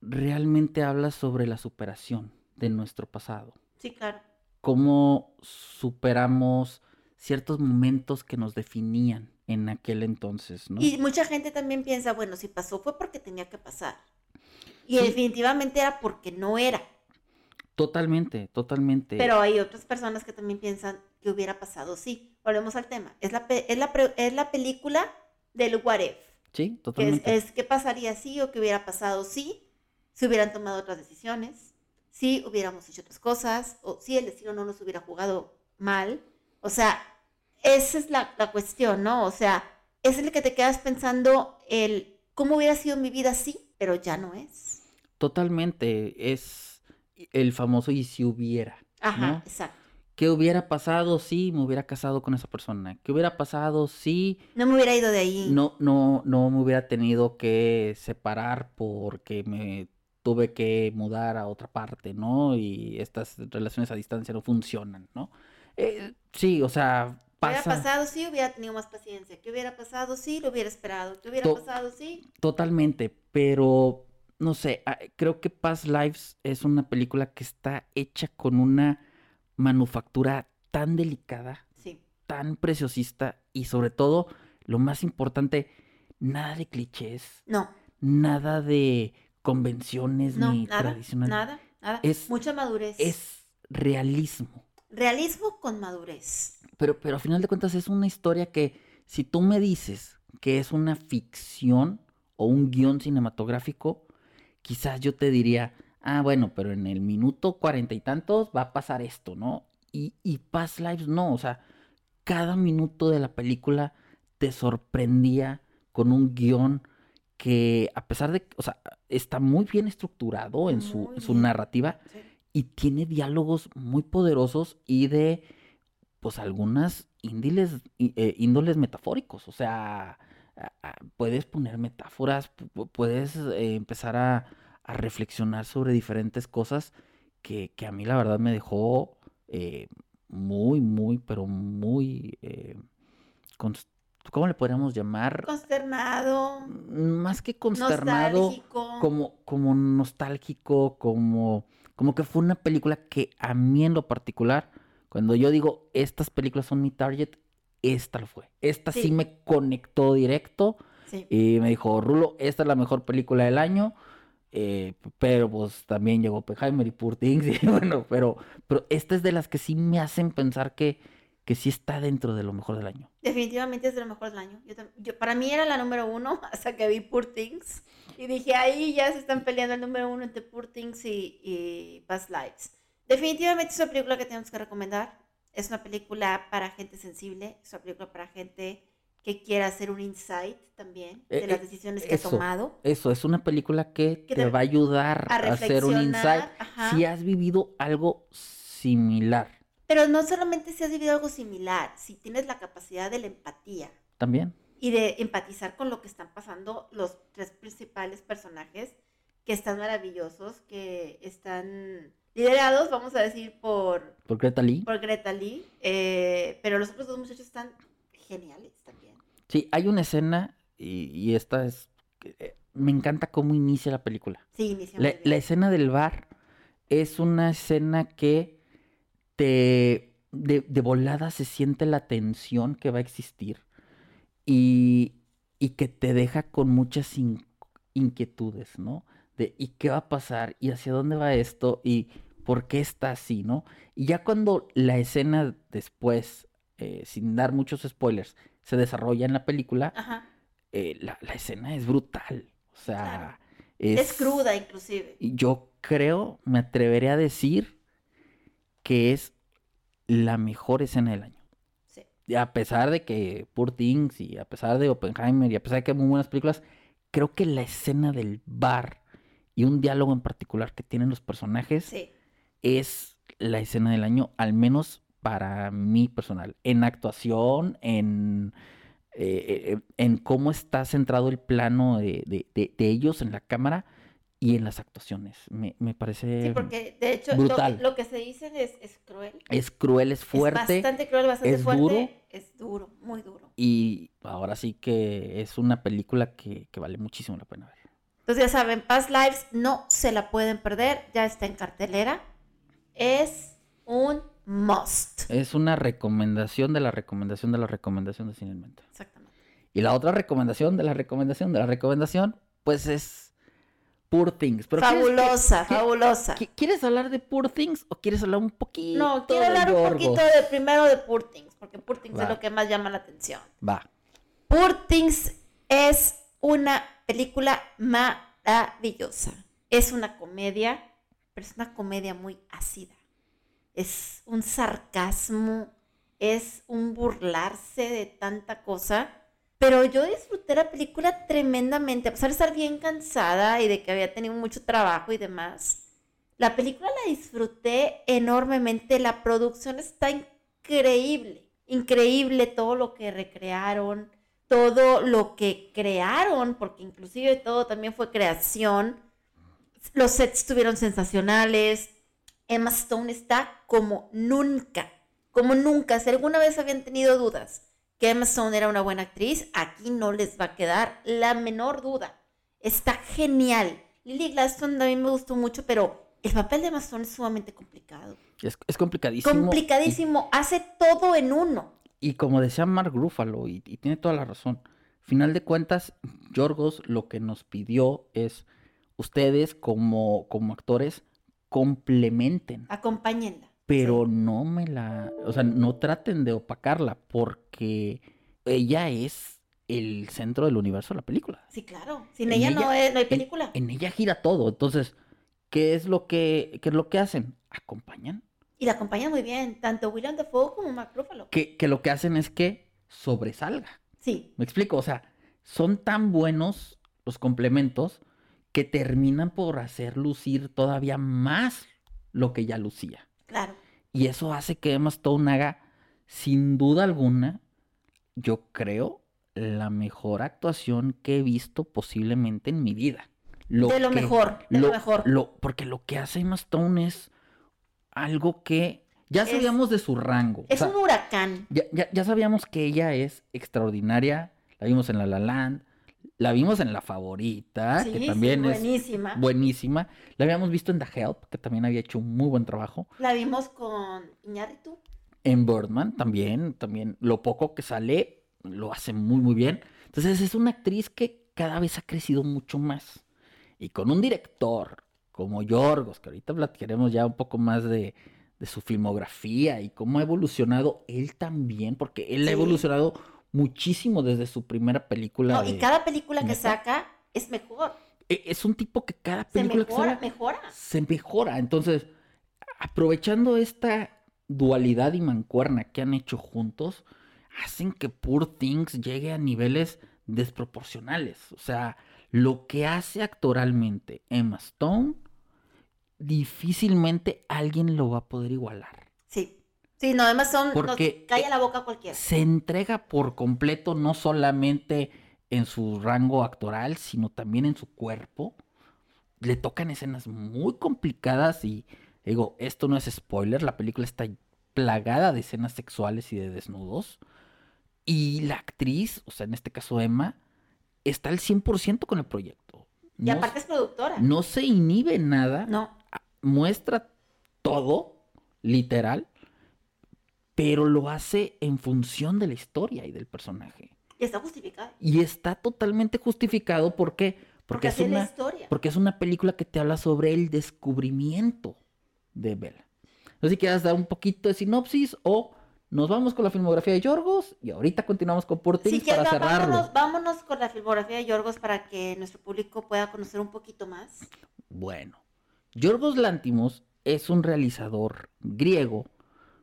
realmente habla sobre la superación de nuestro pasado. Sí, claro. Cómo superamos ciertos momentos que nos definían en aquel entonces, ¿no? Y mucha gente también piensa, bueno, si pasó fue porque tenía que pasar. Y definitivamente era porque no era. Totalmente, totalmente. Pero hay otras personas que también piensan que hubiera pasado, sí. Volvemos al tema. Es la, es la, es la película del what if. Sí, totalmente. es, es qué pasaría si o qué hubiera pasado si si hubieran tomado otras decisiones, si hubiéramos hecho otras cosas, o si el destino no nos hubiera jugado mal. O sea, esa es la, cuestión, ¿no? O sea, es el que te quedas pensando el cómo hubiera sido mi vida así, pero ya no es. Totalmente, es el famoso y si hubiera. Ajá, exacto. ¿Qué hubiera pasado si me hubiera casado con esa persona? ¿Qué hubiera pasado si... No me hubiera ido de ahí. No, no, no me hubiera tenido que separar porque me tuve que mudar a otra parte, ¿no? Y estas relaciones a distancia no funcionan, ¿no? Eh, sí, o sea, pasa... ¿Qué hubiera pasado si hubiera tenido más paciencia? ¿Qué hubiera pasado si lo hubiera esperado? ¿Qué hubiera pasado si...? Totalmente, pero no sé, ah, creo que Past Lives es una película que está hecha con una manufactura tan delicada, sí. tan preciosista y sobre todo, lo más importante, nada de clichés. No. Nada de convenciones ni tradicionales. Nada, nada. Es, Mucha madurez. Es realismo. Realismo con madurez. Pero, pero a final de cuentas es una historia que si tú me dices que es una ficción o un guion cinematográfico, quizás yo te diría, ah, bueno, pero en el minuto cuarenta y tantos va a pasar esto, ¿no? Y, y Past Lives no, o sea, cada minuto de la película te sorprendía con un guion que a pesar de, o sea, está muy bien estructurado en su, su narrativa y tiene diálogos muy poderosos y de, pues, algunas índoles, eh, índoles metafóricos, o sea, puedes poner metáforas, puedes eh, empezar a, a, reflexionar sobre diferentes cosas que, que, a mí la verdad me dejó eh, muy, muy, pero muy ¿cómo le podríamos llamar? Consternado. Más que consternado, nostálgico. como, como nostálgico, como, como que fue una película que a mí en lo particular, cuando yo digo estas películas son mi target, esta lo fue. Esta sí, Sí. me conectó directo Sí. y me dijo, Rulo, esta es la mejor película del año. Eh, pero pues también llegó Oppenheimer y Poor Things, y bueno, pero, pero esta es de las que sí me hacen pensar que, que sí está dentro de lo mejor del año. Definitivamente es de lo mejor del año. Yo, para mí era la número uno hasta que vi Poor Things. Y dije, ahí ya se están peleando el número uno entre Poor Things y, y Past Lives. Definitivamente es una película que tenemos que recomendar. Es una película para gente sensible. Es una película para gente que quiera hacer un insight también de Eh, las eh, decisiones que eso. ha tomado. Eso, es una película que Que te te- va a ayudar A a hacer un insight ajá. si has vivido algo similar Pero no solamente si has vivido algo similar, si tienes la capacidad de la empatía. también. y de empatizar con lo que están pasando los tres principales personajes que están maravillosos, que están liderados, vamos a decir, por, Por Greta Lee. por Greta Lee, eh, pero los otros dos muchachos están geniales también. Sí, hay una escena y, y esta es... eh, Me encanta cómo inicia la película. Sí, inicia La, la escena del bar es una escena que te... De, de volada se siente la tensión que va a existir y, y que te deja con muchas in- inquietudes, ¿no? De ¿y qué va a pasar? ¿Y hacia dónde va esto? ¿Y por qué está así, no? Y ya cuando la escena después, eh, sin dar muchos spoilers, se desarrolla en la película, Ajá. eh, la, la escena es brutal. O sea, Claro. es, Es cruda inclusive. y Yo creo, me atreveré a decir que es la mejor escena del año. Sí. Y a pesar de que Poor Things y a pesar de Oppenheimer y a pesar de que hay muy buenas películas, creo que la escena del bar y un diálogo en particular que tienen los personajes Sí. es la escena del año, al menos para mí personal. En actuación, en, eh, eh, en cómo está centrado el plano de, de- de- de ellos en la cámara y en las actuaciones. Me, me parece... Sí, porque de hecho lo, brutal. lo que se dicen es, es cruel. Es cruel, es fuerte. Es bastante cruel, bastante es fuerte. duro. Es duro, muy duro. Y ahora sí que es una película que, que vale muchísimo la pena ver. Entonces ya saben, Past Lives no se la pueden perder, ya está en cartelera. Es un must. Es una recomendación de la recomendación de la recomendación de Cine en Mente. Exactamente. Y la otra recomendación de la recomendación de la recomendación, pues es Poor Things. Pero ¿quieres que- fabulosa, fabulosa. ¿Qui- ¿Quieres hablar de Poor Things o quieres hablar un poquito No, quiero de hablar un poquito de primero de Poor Things, porque Poor Things Va. es lo que más llama la atención. Va. Poor Things es una película maravillosa. Es una comedia, pero es una comedia muy ácida. Es un sarcasmo, es un burlarse de tanta cosa. Pero yo disfruté la película tremendamente, a pesar de estar bien cansada y de que había tenido mucho trabajo y demás. La película la disfruté enormemente, la producción está increíble, increíble todo lo que recrearon, todo lo que crearon, porque inclusive todo también fue creación. Los sets estuvieron sensacionales. Emma Stone está como nunca, como nunca. Si alguna vez habían tenido dudas que Emma Stone era una buena actriz, aquí no les va a quedar la menor duda. Está genial. Lily Gladstone también me gustó mucho, pero el papel de Emma Stone es sumamente complicado. Es, es complicadísimo. Complicadísimo. Hace todo en uno. Y, y como decía Mark Ruffalo, y, y tiene toda la razón, final de cuentas, Yorgos lo que nos pidió es, ustedes como, como actores, complementen. Acompáñenla. pero Sí. no me la, o sea, no traten de opacarla porque ella es el centro del universo de la película. Sí, claro. Sin En ella, no, ella- es- no hay película. En, ella gira todo. Entonces, ¿qué es lo que, qué es lo que hacen? Acompañan. Y la acompaña muy bien, tanto William Dafoe como Mark Ruffalo. Que, que lo que hacen es que sobresalga. Sí, ¿Me explico? O sea, son tan buenos los complementos que terminan por hacer lucir todavía más lo que ya lucía. claro. Y eso hace que Emma Stone haga, sin duda alguna, yo creo, la mejor actuación que he visto posiblemente en mi vida. de lo que- mejor, de lo, mejor. lo- porque lo que hace Emma Stone es algo que Ya Es- sabíamos de su rango. o Es sea, un huracán. ya, ya- ya sabíamos que ella es extraordinaria. La vimos en La La Land. La vimos en La Favorita, Sí, que sí, también es buenísima. buenísima. La habíamos visto en The Help, que también había hecho un muy buen trabajo. La vimos con Iñárritu. En Birdman también, también lo poco que sale lo hace muy muy bien. Entonces es una actriz que cada vez ha crecido mucho más. Y con un director como Yorgos, que ahorita platicaremos ya un poco más de, de su filmografía y cómo ha evolucionado él también, porque él ha evolucionado muchísimo desde su primera película. No, de- y cada película que saca es mejor. E- Es un tipo que cada Se película que mejora, saca mejora. se mejora. Entonces, aprovechando esta dualidad y mancuerna que han hecho juntos, hacen que Poor Things llegue a niveles desproporcionales. O sea, lo que hace actoralmente Emma Stone, difícilmente alguien lo va a poder igualar. Sí. No, además son. Porque- nos calla la boca a cualquiera. Se entrega por completo no solamente en su rango actoral, sino también en su cuerpo. Le tocan escenas muy complicadas y digo, esto no es spoiler, la película está plagada de escenas sexuales y de desnudos. Y la actriz, o sea, en este caso Emma, está al 100% con el proyecto. Y No, aparte es productora. no se inhibe nada No. muestra todo, literal, pero lo hace en función de la historia y del personaje. Y está justificada. Y está totalmente justificado ¿por qué? porque, Porque es es la una, historia. porque es una película que te habla sobre el descubrimiento de Bella. No sé si quieras dar un poquito de sinopsis o nos vamos con la filmografía de Yorgos y ahorita continuamos con Poor Things Sí, para va- cerrarlo. vámonos, vámonos con la filmografía de Yorgos para que nuestro público pueda conocer un poquito más. Bueno, Yorgos Lantimos es un realizador griego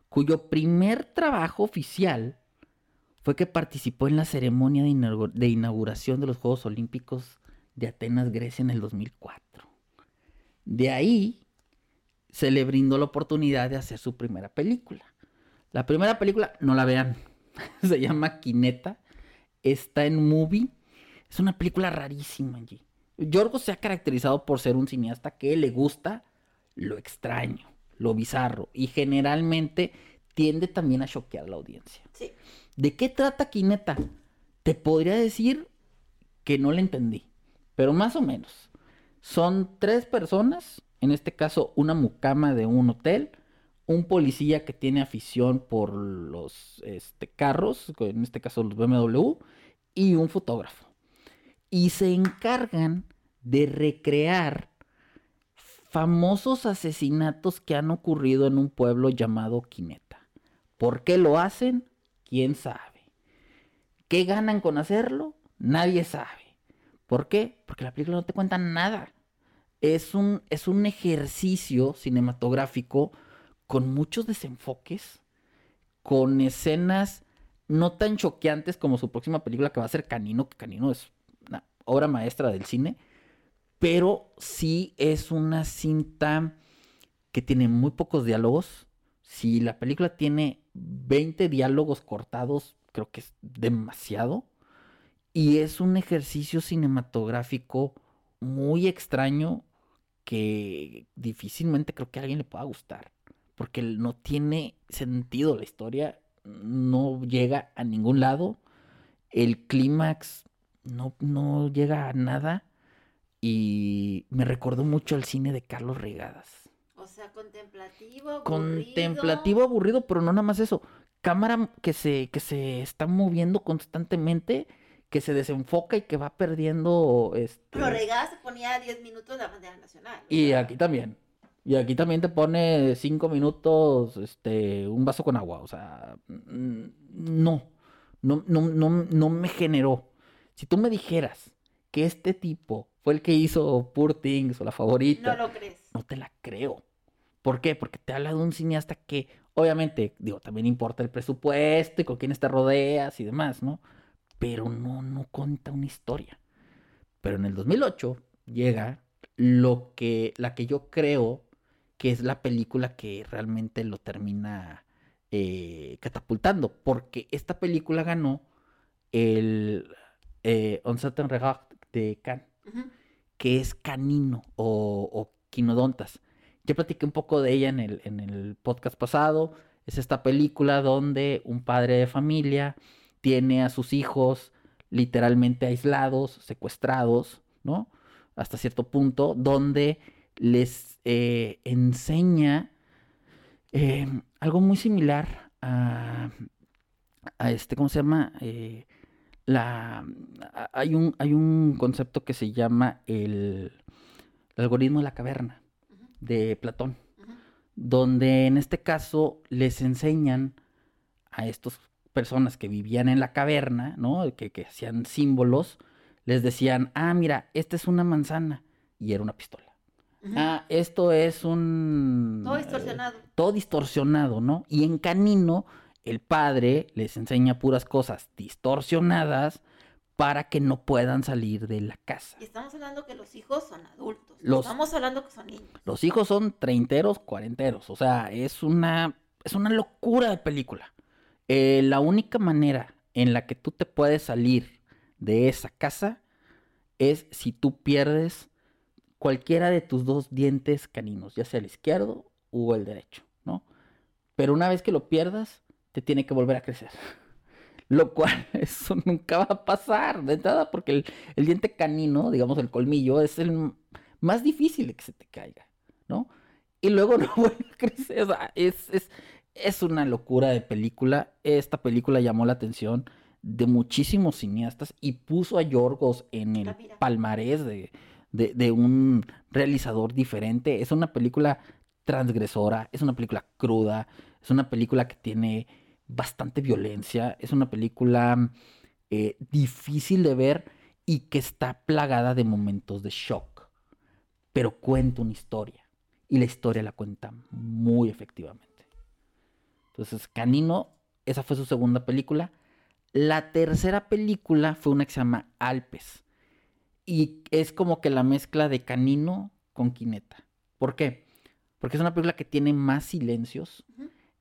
cuyo primer trabajo oficial fue que participó en la ceremonia de, inaugu- de inauguración de los Juegos Olímpicos de Atenas, Grecia en el 2004. De ahí se le brindó la oportunidad de hacer su primera película. La primera película, no la vean, se llama Kineta, está en Movie, es una película rarísima, Angie. Yorgos se ha caracterizado por ser un cineasta que le gusta lo extraño, lo bizarro, y generalmente tiende también a choquear a la audiencia. Sí. ¿De qué trata Kineta? Te podría decir que no le entendí, pero más o menos. Son tres personas, en este caso una mucama de un hotel, un policía que tiene afición por los este, carros, en este caso los BMW, y un fotógrafo. Y se encargan de recrear famosos asesinatos que han ocurrido en un pueblo llamado Quineta. ¿Por qué lo hacen? ¿Quién sabe? ¿Qué ganan con hacerlo? Nadie sabe. ¿Por qué? Porque la película no te cuenta nada. Es un, es un ejercicio cinematográfico con muchos desenfoques, con escenas no tan choqueantes como su próxima película que va a ser Canino, que Canino es una obra maestra del cine, pero sí es una cinta que tiene muy pocos diálogos. Si la película tiene 20 diálogos cortados, creo que es demasiado. Y es un ejercicio cinematográfico muy extraño que difícilmente creo que a alguien le pueda gustar. Porque no tiene sentido la historia, no llega a ningún lado. El clímax no, no llega a nada. Y me recordó mucho al cine de Carlos Regadas. O sea, contemplativo, aburrido. Contemplativo, aburrido, pero no nada más eso. Cámara que se, que se está moviendo constantemente, que se desenfoca y que va perdiendo. Este... Pero Regadas se ponía 10 minutos de la bandera nacional. Y aquí también. Y aquí también te pone cinco minutos, este, un vaso con agua. O sea, no, no, no, no, no me generó. Si tú me dijeras que este tipo fue el que hizo Poor Things o la favorita, No lo crees. no te la creo. ¿Por qué? Porque te habla de un cineasta que, obviamente, digo, también importa el presupuesto y con quiénes te rodeas y demás, ¿no? Pero no, no cuenta una historia. Pero en el 2008 llega lo que, la que yo creo que es la película que realmente lo termina eh, catapultando, porque esta película ganó el eh, On Certain Regard de Cannes Que es canino o, o quinodontas, ya platiqué un poco de ella en el, en el podcast pasado. Es esta película donde un padre de familia tiene a sus hijos literalmente aislados, secuestrados, ¿no? Hasta cierto punto, donde les eh, enseña eh, algo muy similar a, a, este, ¿cómo se llama? Eh, la, hay, un, hay un concepto que se llama el, el algoritmo de la caverna de Platón, donde en este caso les enseñan a estas personas que vivían en la caverna, ¿no? Que, que hacían símbolos, les decían, ah, mira, esta es una manzana, y era una pistola. Ah, esto es un... Todo distorsionado. todo distorsionado, ¿no? Y en Canino, el padre les enseña puras cosas distorsionadas para que no puedan salir de la casa. Y estamos hablando que los hijos son adultos. Los, estamos hablando que son niños. Los hijos son treinteros, cuarenteros. O sea, es una, es una locura de película. Eh, la única manera en la que tú te puedes salir de esa casa es si tú pierdes cualquiera de tus dos dientes caninos, ya sea el izquierdo o el derecho, ¿no? Pero una vez que lo pierdas, te tiene que volver a crecer. Lo cual, eso nunca va a pasar de entrada, porque el, diente canino, digamos el colmillo, es el más difícil de que se te caiga, ¿no? Y luego no vuelve a crecer. O sea, es, es, es una locura de película. Esta película llamó la atención de muchísimos cineastas y puso a Yorgos en el palmarés de, de, de, un realizador diferente. Es una película transgresora, es una película cruda, es una película que tiene bastante violencia, es una película eh, difícil de ver y que está plagada de momentos de shock, pero cuenta una historia y la historia la cuenta muy efectivamente. Entonces, Canino, esa fue su segunda película. La tercera película fue una que se llama Alpes. Y es como que la mezcla de Canino con Quineta. ¿Por qué? Porque es una película que tiene más silencios.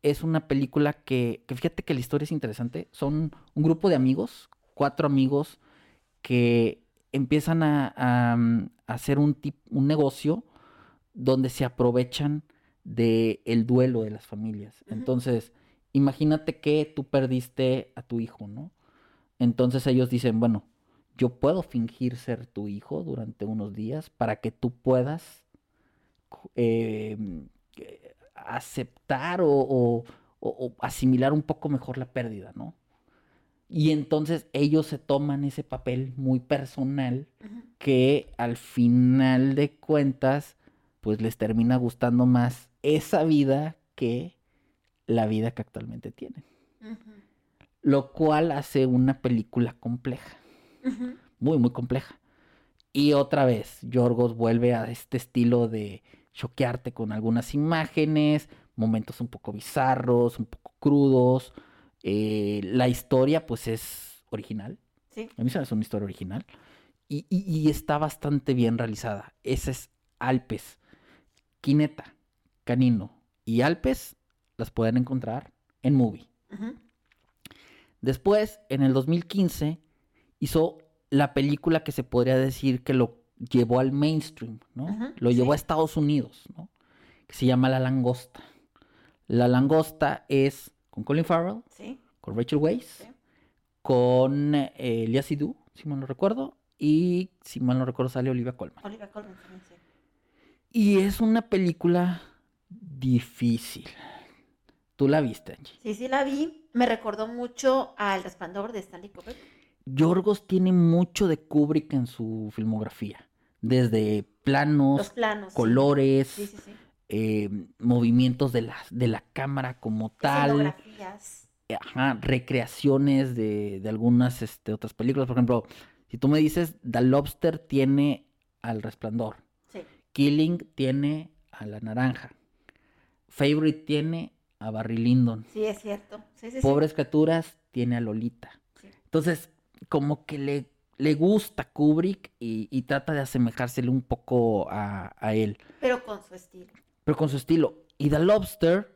Es una película que, que, fíjate que la historia es interesante. Son un grupo de amigos, cuatro amigos, que empiezan a, a, a hacer un, un negocio donde se aprovechan de el duelo de las familias. Entonces, imagínate que tú perdiste a tu hijo, ¿no? Entonces ellos dicen, bueno, yo puedo fingir ser tu hijo durante unos días para que tú puedas eh, aceptar o, o, o, asimilar un poco mejor la pérdida, ¿no? Y entonces ellos se toman ese papel muy personal uh -huh. que al final de cuentas, pues les termina gustando más esa vida que la vida que actualmente tienen. Uh -huh. Lo cual hace una película compleja. Uh -huh. Muy, muy compleja. Y otra vez, Yorgos vuelve a este estilo de choquearte con algunas imágenes, momentos un poco bizarros, un poco crudos. Eh, la historia, pues, es original. Sí. A mí se me hace una historia original. Y, y, y está bastante bien realizada. Ese es Alpes. Quineta Canino y Alpes las pueden encontrar en Movie. Uh -huh. Después, en el 2015, hizo la película que se podría decir que lo llevó al mainstream, ¿no? Lo llevó sí. a Estados Unidos, ¿no? Que se llama La Langosta. La Langosta es con Colin Farrell, sí. con Rachel Weisz, sí. con eh, Lia Seydoux, si mal no recuerdo, y si mal no recuerdo sale Olivia Colman. Olivia Colman también, sí. Y es una película difícil. ¿Tú la viste, Angie? Sí, sí la vi. Me recordó mucho al Resplandor de Stanley Kubrick. Yorgos tiene mucho de Kubrick en su filmografía. Desde planos, planos colores, sí. Sí, sí, eh, movimientos de la, de la cámara como tal. Ajá, recreaciones de, de algunas este, otras películas. Por ejemplo, si tú me dices, The Lobster tiene al Resplandor. Killing tiene a la naranja. Favorite tiene a Barry Lyndon. Sí, es cierto. Sí, sí, Pobres criaturas tiene a Lolita. Entonces, como que le, le gusta Kubrick y, y, trata de asemejársele un poco a, a, él. Pero con su estilo. Pero con su estilo. Y The Lobster,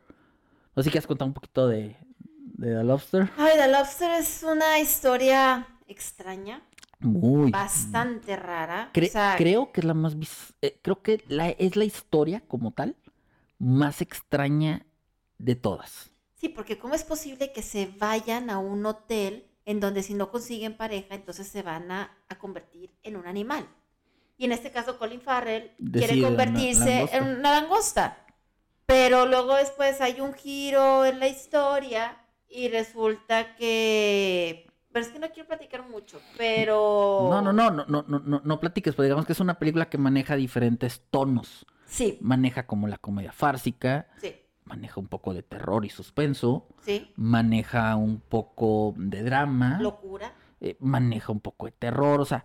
no sé si quieres contar un poquito de, de The Lobster. Ay, The Lobster es una historia extraña. Muy. Bastante rara. Cre o sea, creo que es la más. Eh, creo que la, es la historia como tal más extraña de todas. Sí, porque ¿cómo es posible que se vayan a un hotel en donde si no consiguen pareja, entonces se van a, a convertir en un animal? Y en este caso Colin Farrell quiere Decide una convertirse langosta. en una langosta. Pero luego después hay un giro en la historia y resulta que... Pero es que no quiero platicar mucho, pero... No, no, no, no, no, no, no, no platiques, pero digamos que es una película que maneja diferentes tonos. Sí, Maneja como la comedia fársica, sí, maneja un poco de terror y suspenso, sí. maneja un poco de drama, Locura. eh, maneja un poco de terror, o sea,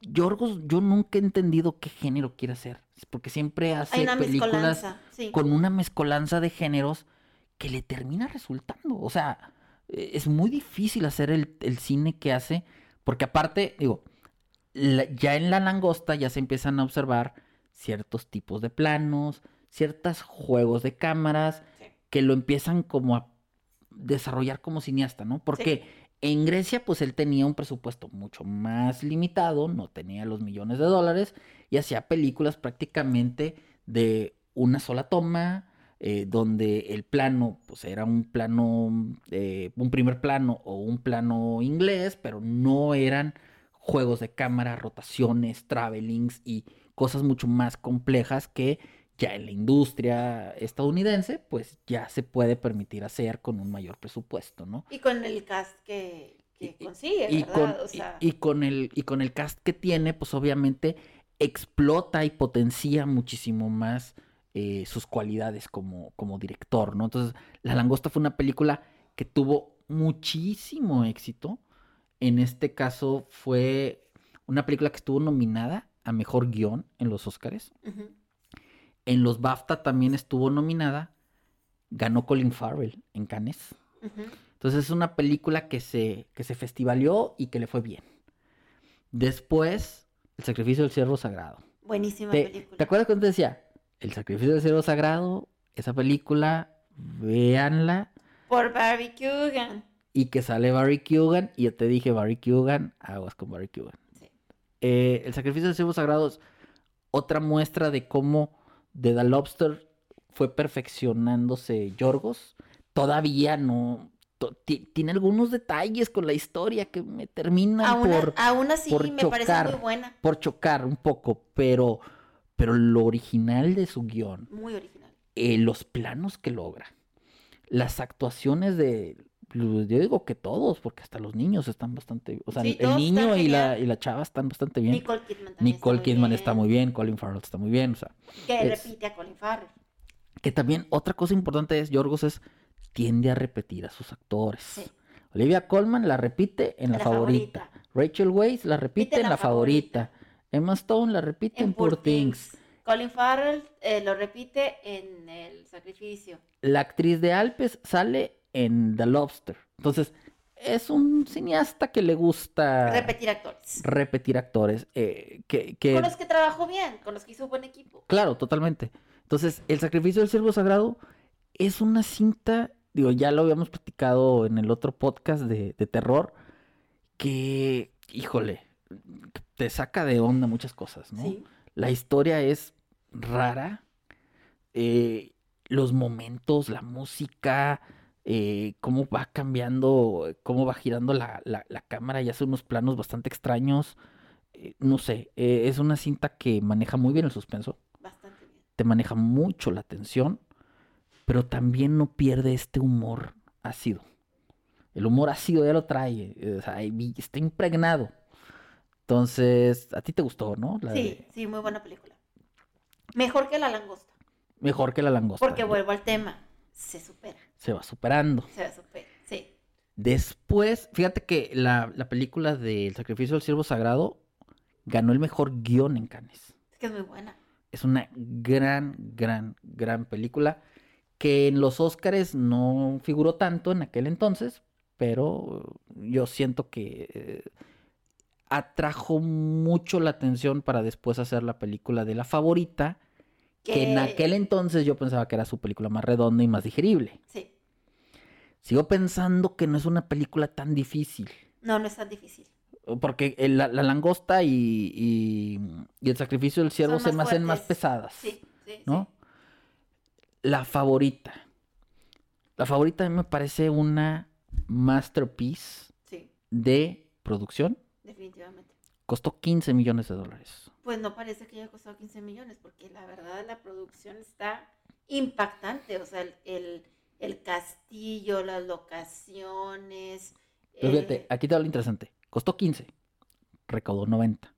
Yorgos, yo nunca he entendido qué género quiere hacer, porque siempre hace películas sí. con una mezcolanza de géneros que le termina resultando, o sea, eh, es muy difícil hacer el, el cine que hace, porque aparte, digo, la- ya en la langosta ya se empiezan a observar ciertos tipos de planos, ciertos juegos de cámaras, Sí. que lo empiezan como a desarrollar como cineasta, ¿no? Porque en Grecia, pues él tenía un presupuesto mucho más limitado, no tenía los millones de dólares y hacía películas prácticamente de una sola toma, eh, donde el plano, pues era un plano, eh, un primer plano o un plano inglés, pero no eran juegos de cámara, rotaciones, travelings y cosas mucho más complejas que ya en la industria estadounidense, pues ya se puede permitir hacer con un mayor presupuesto, ¿no? Y con el cast que, que Y- consigue, Y ¿verdad? con, o sea, y con el, y con el cast que tiene, pues obviamente explota y potencia muchísimo más eh, sus cualidades como, como director, ¿no? Entonces, La Langosta fue una película que tuvo muchísimo éxito. En este caso fue una película que estuvo nominada a Mejor Guión en los Oscars. ujú. En los BAFTA también estuvo nominada. Ganó Colin Farrell en Cannes. Entonces es una película que se, que se festivaleó y que le fue bien. Después, El sacrificio del ciervo sagrado. Buenísima ¿Te, película. te acuerdas cuando te decía? El sacrificio del ciervo sagrado, esa película, véanla. Por Barry Kugan. Y que sale Barry Keoghan. Y yo te dije, Barry Keoghan, aguas con Barry. Sí. Eh, el sacrificio del ciervo sagrado es otra muestra de cómo de The Lobster fue perfeccionándose Yorgos. Todavía no. to- tiene algunos detalles con la historia que me terminan Aún, por, aún así por me parece chocar. muy buena. por chocar un poco, pero, pero lo original de su guion, Muy original. eh, los planos que logra, las actuaciones de, yo digo que todos, porque hasta los niños están bastante, o sea, Sí, el niño y la, y la chava están bastante bien. Nicole Kidman también Nicole está muy Kidman bien, está muy bien, Colin Farrell está muy bien, o sea, Que es- repite a Colin Farrell. que también otra cosa importante es, Yorgos es, tiende a repetir a sus actores. Sí. Olivia Colman la repite en la, La favorita. favorita. Rachel Weisz la repite en la, favorita. Emma Stone la repite en, Poor Things. Colin Farrell eh, lo repite en El Sacrificio. La actriz de Alpes sale en The Lobster. Entonces, es un cineasta que le gusta Repetir actores. repetir actores. eh, que, que- Con los que trabajó bien, con los que hizo buen equipo. Claro, totalmente. Entonces, El sacrificio del siervo sagrado es una cinta, digo, ya lo habíamos platicado en el otro podcast de, de terror, que, híjole, te saca de onda muchas cosas, ¿no? Sí. La historia es rara. eh, los momentos, la música, eh, cómo va cambiando, cómo va girando la, la- la cámara y hace unos planos bastante extraños. eh, no sé, eh, es una cinta que maneja muy bien el suspenso, Bastante bien. te maneja mucho la tensión, pero también no pierde este humor ácido. El humor ácido ya lo trae, eh, o sea, y está impregnado. Entonces, a ti te gustó, ¿no? La Sí, de- sí, muy buena película. Mejor que La Langosta. Mejor que la langosta. Porque vuelvo al tema. Se supera. Se va superando. Se supera. Sí. Después, fíjate que la, la película de El sacrificio del siervo sagrado ganó el mejor guion en Cannes. Es que es muy buena. Es una gran, gran, gran película que en los Óscares no figuró tanto en aquel entonces, pero yo siento que eh, atrajo mucho la atención para después hacer la película de la favorita, que en Que- aquel entonces yo pensaba que era su película más redonda y más digerible. Sí. Sigo pensando que no es una película tan difícil. No, no es tan difícil. Porque el- la, la langosta y, y- y el sacrificio del ciervo se me hacen más pesadas, Sí, sí. ¿no? La favorita. La favorita a mí me parece una masterpiece de producción. definitivamente. Costó 15 millones de dólares. Pues no parece que haya costado 15 millones, porque la verdad la producción está impactante. O sea, el, el, el castillo, las locaciones. Pero fíjate, eh, aquí te lo interesante. Costó 15, recaudó 90.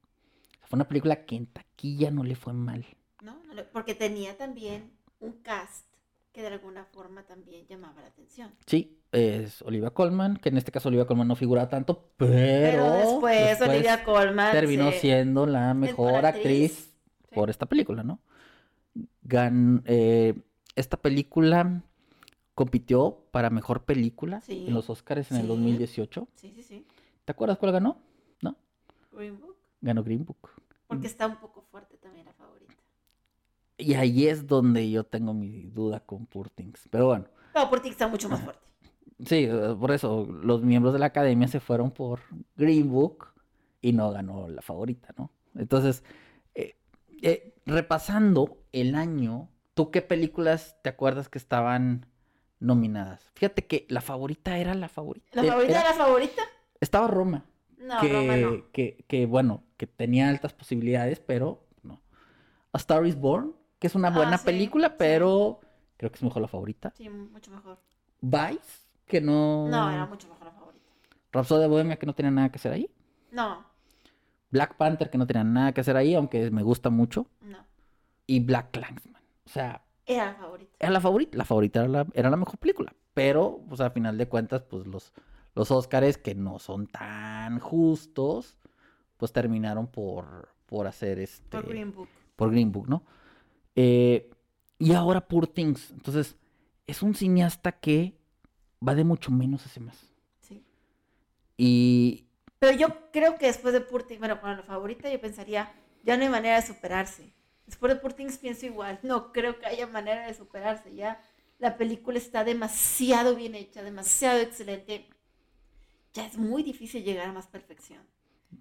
Fue una película que en taquilla no le fue mal. ¿no? No le- Porque tenía también un cast que de alguna forma también llamaba la atención. Sí, es Olivia Colman, que en este caso Olivia Colman no figura tanto, pero, Pero, después, Olivia Colman terminó siendo la mejor actriz, Sí. por esta película, ¿no? Gan- eh, esta película compitió para mejor película Sí, en los Oscars en el sí. 2018. Sí, sí, sí. ¿Te acuerdas cuál ganó? ¿No? Green Book. Ganó Green Book. Porque está un poco fuerte también la favorita. Y ahí es donde yo tengo mi duda con Poor Things. Pero bueno, No, porque está mucho más fuerte. sí, eh, por eso los miembros de la academia se fueron por Green Book y no ganó la favorita, ¿no? Entonces, eh, eh, repasando el año, ¿tú qué películas te acuerdas que estaban nominadas? Fíjate que la favorita era la favorita. ¿La Eh, favorita era- la favorita? Estaba Roma. No, que, Roma no. que, que, bueno, que tenía altas posibilidades, pero no. A Star is Born, que es una Ah, buena sí, película, sí. pero creo que es mejor la favorita. Sí, mucho mejor. Vice, que no. No, era mucho mejor la favorita. Rhapsody de Bohemia, que no tenía nada que hacer ahí. No, Black Panther, que no tenía nada que hacer ahí, aunque me gusta mucho. no. Y Black Klansman. O sea, Era la favorita. era la favorita. La favorita era la, era la mejor película. Pero, pues a final de cuentas, pues los, los Oscars, que no son tan justos, pues terminaron por, por hacer este. Por Green Book. por Green Book, ¿no? Eh, y ahora Poor Things. Entonces, es un cineasta que va de mucho menos hacia más. Sí. Y Pero yo creo que después de Purtings, bueno, con la favorita yo pensaría, ya no hay manera de superarse. Después de Purtings pienso igual, no creo que haya manera de superarse. Ya la película está demasiado bien hecha, demasiado excelente. Ya es muy difícil llegar a más perfección.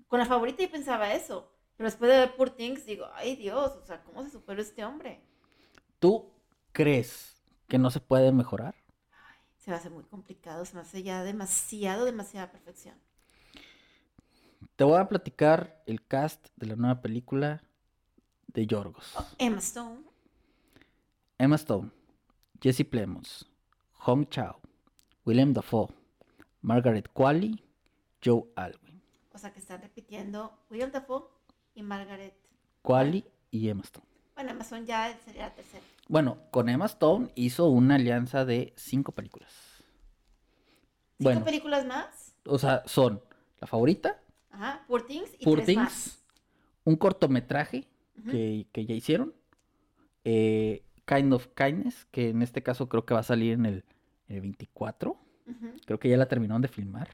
Con la favorita yo pensaba eso, pero después de ver Purtings digo, ay Dios, o sea, ¿cómo se superó este hombre? ¿tú crees que no se puede mejorar? Se va a hacer muy complicado, se me hace ya demasiado, demasiada perfección. Te voy a platicar el cast de la nueva película de Yorgos. Emma Stone, Emma Stone, Jesse Plemons, Hong Chao, Willem Dafoe, Margaret Qualley, Joe Alwyn. o sea que están repitiendo William Dafoe y Margaret. Qualley y Emma Stone. Bueno, Amazon ya sería la tercera. Bueno, con Emma Stone hizo una alianza de cinco películas. ¿Cinco Bueno. películas más? O sea, son La Favorita, Ajá, Poor Things y Poor tres Things, más. un cortometraje Que, que ya hicieron, eh, Kind of Kindness, que en este caso creo que va a salir en el, en el 24, Ujú. creo que ya la terminaron de filmar.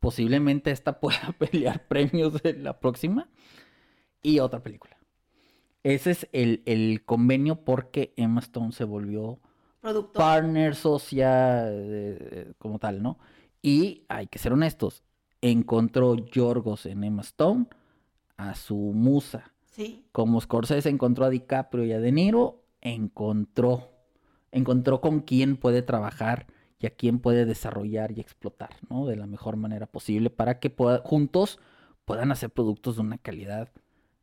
Posiblemente esta pueda pelear premios en la próxima. Y otra película. Ese es el, el convenio porque Emma Stone se volvió Productor. partner, socia, eh, como tal, ¿no? Y hay que ser honestos, encontró Yorgos en Emma Stone a su musa. Sí. Como Scorsese encontró a DiCaprio y a De Niro, encontró, encontró con quién puede trabajar y a quién puede desarrollar y explotar, ¿no? De la mejor manera posible para que pueda- juntos puedan hacer productos de una calidad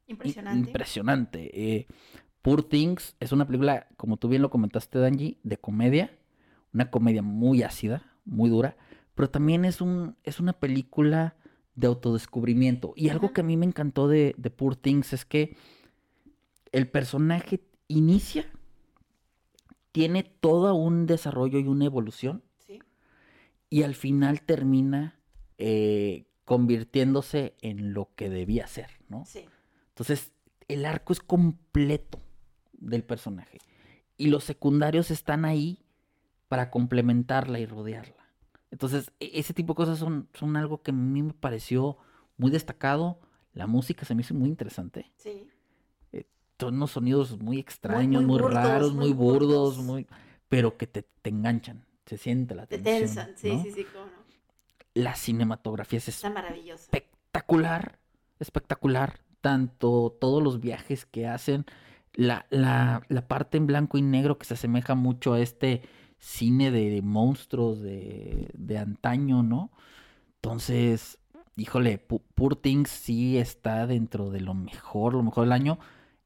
Impresionante. impresionante. Eh, Poor Things es una película, como tú bien lo comentaste, Danji, de comedia. Una comedia muy ácida, muy dura. Pero también es, un, es una película de autodescubrimiento. Y algo que a mí me encantó de, de Poor Things es que el personaje inicia, tiene todo un desarrollo y una evolución. Sí. Y al final termina eh, convirtiéndose en lo que debía ser, ¿no? Sí. Entonces, el arco es completo del personaje. Y los secundarios están ahí para complementarla y rodearla. Entonces, e- ese tipo de cosas son, son algo que a mí me pareció muy destacado. La música se me hizo muy interesante. Sí. Son unos sonidos muy extraños, muy, muy burdos, raros, muy muy burdos, burdos. muy... pero que te, te enganchan. Se siente la Te tensión. tensan. Sí, ¿no? sí, sí, cómo no. La cinematografía es Está maravillosa. espectacular, espectacular. Tanto todos los viajes que hacen, la, la, la parte en blanco y negro que se asemeja mucho a este cine de, monstruos de, de antaño, ¿no? Entonces, híjole, Poor Things sí está dentro de lo mejor, lo mejor del año.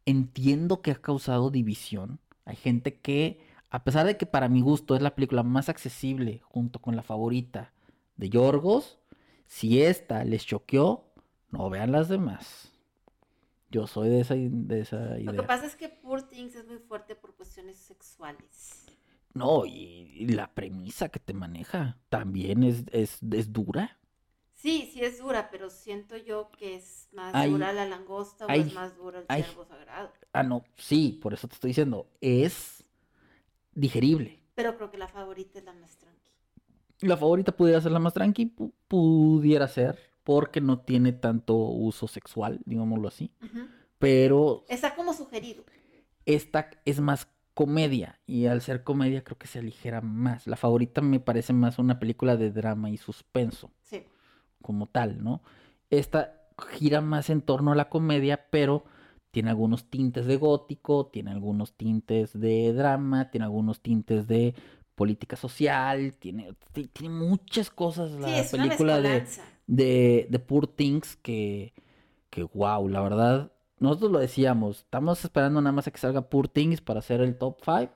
Entiendo que ha causado división. Hay gente que, a pesar de que para mi gusto es la película más accesible junto con la favorita de Yorgos, si esta les choqueó, no vean las demás. Yo soy de esa, de esa idea. Lo que pasa es que Poor Things es muy fuerte por cuestiones sexuales. No, y, la premisa que te maneja también es, es, es, dura. Sí, sí es dura, pero siento yo que es más dura la langosta o es más dura el ciervo sagrado. Ah, no, sí, por eso te estoy diciendo, es digerible. Pero creo que la favorita es la más tranqui. La favorita pudiera ser la más tranqui, pudiera ser, porque no tiene tanto uso sexual, digámoslo así. Pero... Está como sugerido. Esta es más comedia y al ser comedia creo que se aligera más. La favorita me parece más una película de drama y suspenso. Sí. Como tal, ¿no? Esta gira más en torno a la comedia, pero tiene algunos tintes de gótico, tiene algunos tintes de drama, tiene algunos tintes de política social, tiene, tiene muchas cosas la película de, de, de Poor Things que, que wow, la verdad nosotros lo decíamos, estamos esperando nada más a que salga Poor Things para hacer el top 5.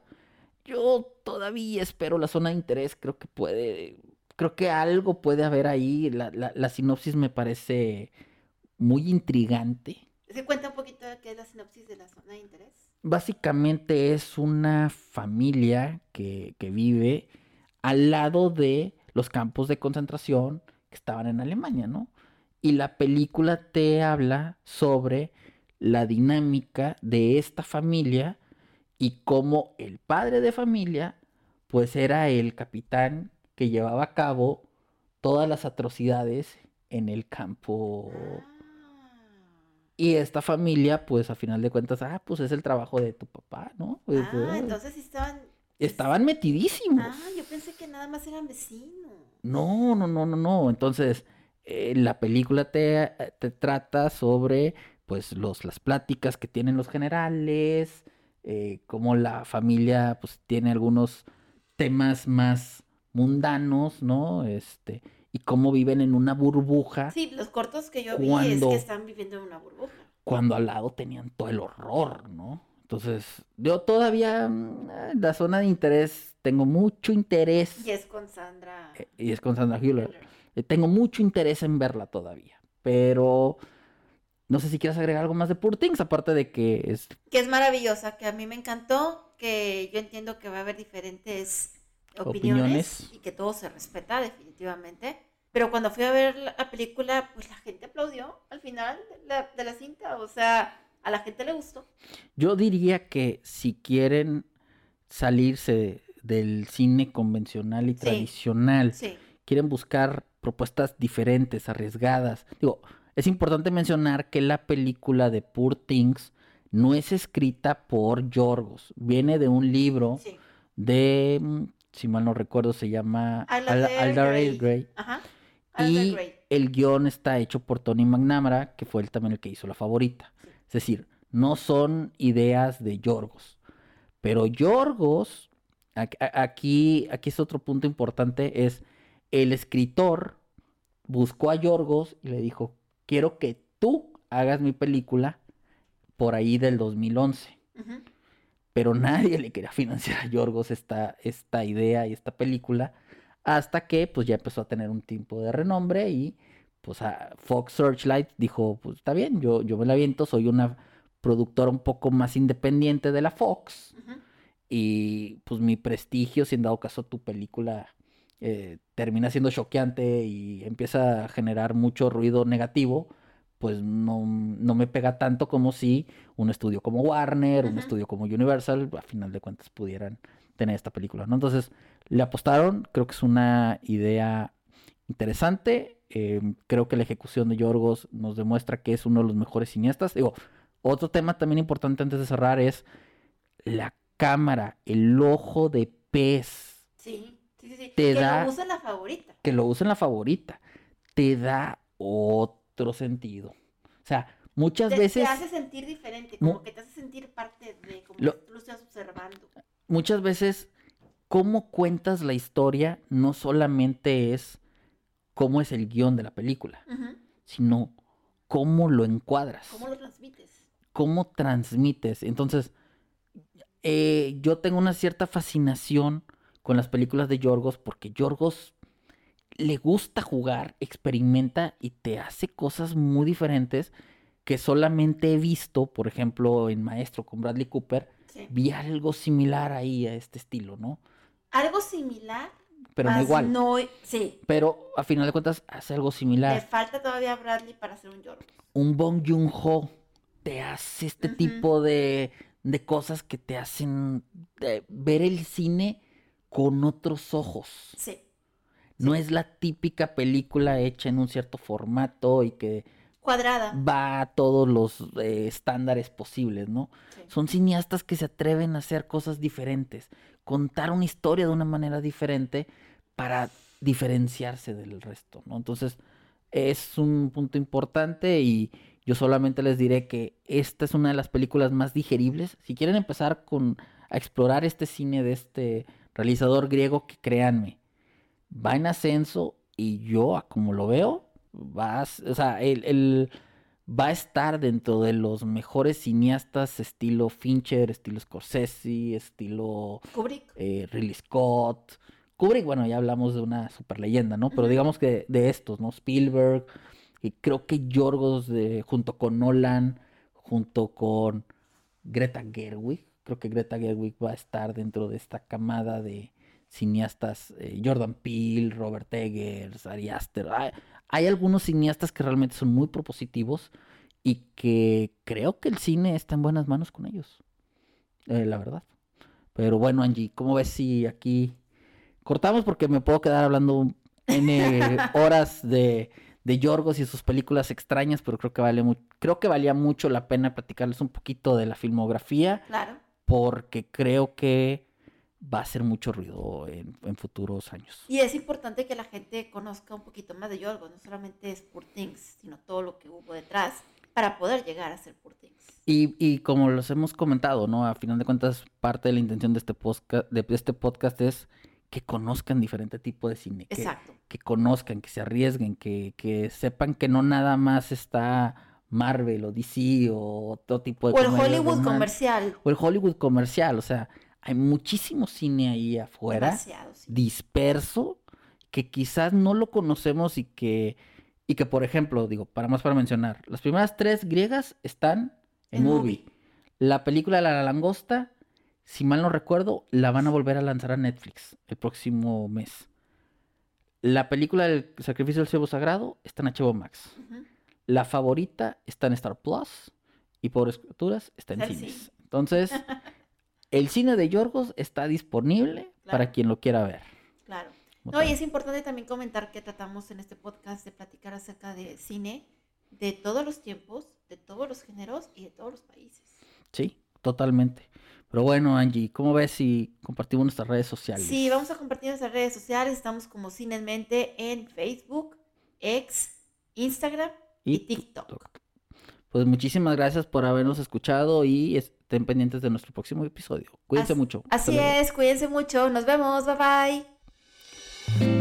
Yo todavía espero la zona de interés, creo que puede, creo que algo puede haber ahí. La, la, sinopsis me parece muy intrigante. ¿Se cuenta un poquito qué es la sinopsis de la zona de interés? Básicamente es una familia que, que vive al lado de los campos de concentración que estaban en Alemania, ¿no? Y la película te habla sobre la dinámica de esta familia y cómo el padre de familia pues era el capitán que llevaba a cabo todas las atrocidades en el campo. Ah. Y esta familia, pues a final de cuentas, ah, pues es el trabajo de tu papá, ¿no? Pues, ah, entonces estaban... Estaban metidísimos. Ah, yo pensé que nada más eran vecinos. No, no, no, no, no. Entonces, eh, la película te, te trata sobre pues los, las pláticas que tienen los generales, eh, cómo la familia pues tiene algunos temas más mundanos, ¿no? Este, y cómo viven en una burbuja. Sí, los cortos que yo vi es que están viviendo en una burbuja. Cuando al lado tenían todo el horror, ¿no? Entonces, yo todavía, mm, la zona de interés, tengo mucho interés. Y es con Sandra. Eh, y es con Sandra Hüller. Eh, tengo mucho interés en verla todavía. Pero no sé si quieres agregar algo más de Poor Things, aparte de que es... Que es maravillosa, que a mí me encantó, que yo entiendo que va a haber diferentes opiniones, y que todo se respeta definitivamente. Pero cuando fui a ver la película, pues la gente aplaudió al final de la, cinta, o sea, a la gente le gustó. Yo diría que si quieren salirse del cine convencional y tradicional, quieren buscar propuestas diferentes, arriesgadas, digo, es importante mencionar que la película de Poor Things no es escrita por Yorgos, viene de un libro de, mm, si mal no recuerdo, se llama Aldar Gray. y el guion está hecho por Tony McNamara, que fue él también el que hizo la favorita. Es decir, no son ideas de Yorgos. Pero Yorgos, aquí, aquí es otro punto importante, es el escritor buscó a Yorgos y le dijo, quiero que tú hagas mi película por ahí del 2011. Pero nadie le quería financiar a Yorgos esta, esta idea y esta película hasta que pues ya empezó a tener un tiempo de renombre y pues a Fox Searchlight dijo, pues está bien, yo, yo me la viento, soy una productora un poco más independiente de la Fox y pues mi prestigio, si en dado caso tu película eh, termina siendo choqueante y empieza a generar mucho ruido negativo, pues no, no, me pega tanto como si un estudio como Warner, un estudio como Universal, a final de cuentas pudieran tener esta película, ¿no? Entonces, le apostaron, creo que es una idea interesante, em, creo que la ejecución de Yorgos nos demuestra que es uno de los mejores cineastas. Digo, otro tema también importante antes de cerrar es la cámara, el ojo de pez. Sí que lo usa en la favorita. Que lo usa en la favorita. Te da otro sentido. O sea, Muchas te, veces... Te hace sentir diferente, como que te hace sentir parte de, como lo, que tú lo estás observando. Muchas veces, cómo cuentas la historia no solamente es cómo es el guion de la película, uh -huh. sino cómo lo encuadras. ¿Cómo lo transmites? Cómo transmites. Entonces, eh, yo tengo una cierta fascinación con las películas de Yorgos porque Yorgos le gusta jugar, experimenta y te hace cosas muy diferentes que solamente he visto, por ejemplo, en Maestro con Bradley Cooper, sí. vi algo similar ahí a este estilo, ¿no? Algo similar, pero no igual. No, sí. Pero a final de cuentas hace algo similar. Le falta todavía a Bradley para hacer un Yorgos. Un Bong Joon-ho te hace este uh -huh. tipo de, de, cosas que te hacen de ver el cine con otros ojos. Sí. No sí. es la típica película hecha en un cierto formato y que cuadrada va a todos los eh, estándares posibles, ¿no? Sí. Son cineastas que se atreven a hacer cosas diferentes, contar una historia de una manera diferente para diferenciarse del resto, ¿no? Entonces, es un punto importante y yo solamente les diré que esta es una de las películas más digeribles. Si quieren empezar con a explorar este cine de este realizador griego, que créanme, va en ascenso y yo, como lo veo, va a, o sea, el, el, va a estar dentro de los mejores cineastas estilo Fincher, estilo Scorsese, estilo Kubrick, eh, Ridley Scott. Kubrick, bueno, ya hablamos de una super leyenda, ¿no? Pero uh -huh. digamos que de estos, ¿no? Spielberg, y creo que Yorgos de, junto con Nolan, junto con Greta Gerwig, creo que Greta Gerwig va a estar dentro de esta camada de cineastas, eh, Jordan Peele, Robert Eggers, Ari Aster. Hay, hay, algunos cineastas que realmente son muy propositivos y que creo que el cine está en buenas manos con ellos, eh, la verdad. Pero bueno, Angie, ¿cómo ves si aquí cortamos? Porque me puedo quedar hablando N horas de, de Yorgos y sus películas extrañas, pero creo que vale creo que valía mucho la pena platicarles un poquito de la filmografía. Claro. Porque creo que va a hacer mucho ruido en, en, futuros años. Y es importante que la gente conozca un poquito más de Yorgos, no solamente es Poor Things, sino todo lo que hubo detrás para poder llegar a ser Poor Things. Y, y como los hemos comentado, ¿no? A final de cuentas, parte de la intención de este, podcast, de este podcast es que conozcan diferente tipo de cine. Exacto. Que, que conozcan, que se arriesguen, que, que sepan que no nada más está Marvel o DC o otro tipo de... O el Hollywood comercial. O el Hollywood comercial, o sea, hay muchísimo cine ahí afuera, sí. disperso, que quizás no lo conocemos y que, y que, por ejemplo, digo, para más para mencionar, las primeras tres griegas están en, movie. movie. La película La Langosta, si mal no recuerdo, la van a volver a lanzar a Netflix el próximo mes. La película del Sacrificio del Cebo Sagrado está en HBO Max. Uh -huh. La favorita está en Star Plus y por escrituras está en cines. Sí. Entonces, el cine de Yorgos está disponible claro. para quien lo quiera ver. Claro. No, y es importante también comentar que tratamos en este podcast de platicar acerca de cine de todos los tiempos, de todos los géneros y de todos los países. Sí, totalmente. Pero bueno, Angie, ¿cómo ves si compartimos nuestras redes sociales? Sí, vamos a compartir nuestras redes sociales. Estamos como Cine en Mente en Facebook, X, Instagram y TikTok. Pues muchísimas gracias por habernos escuchado y estén pendientes de nuestro próximo episodio. Cuídense mucho. Así es, cuídense mucho. Nos vemos. Bye bye.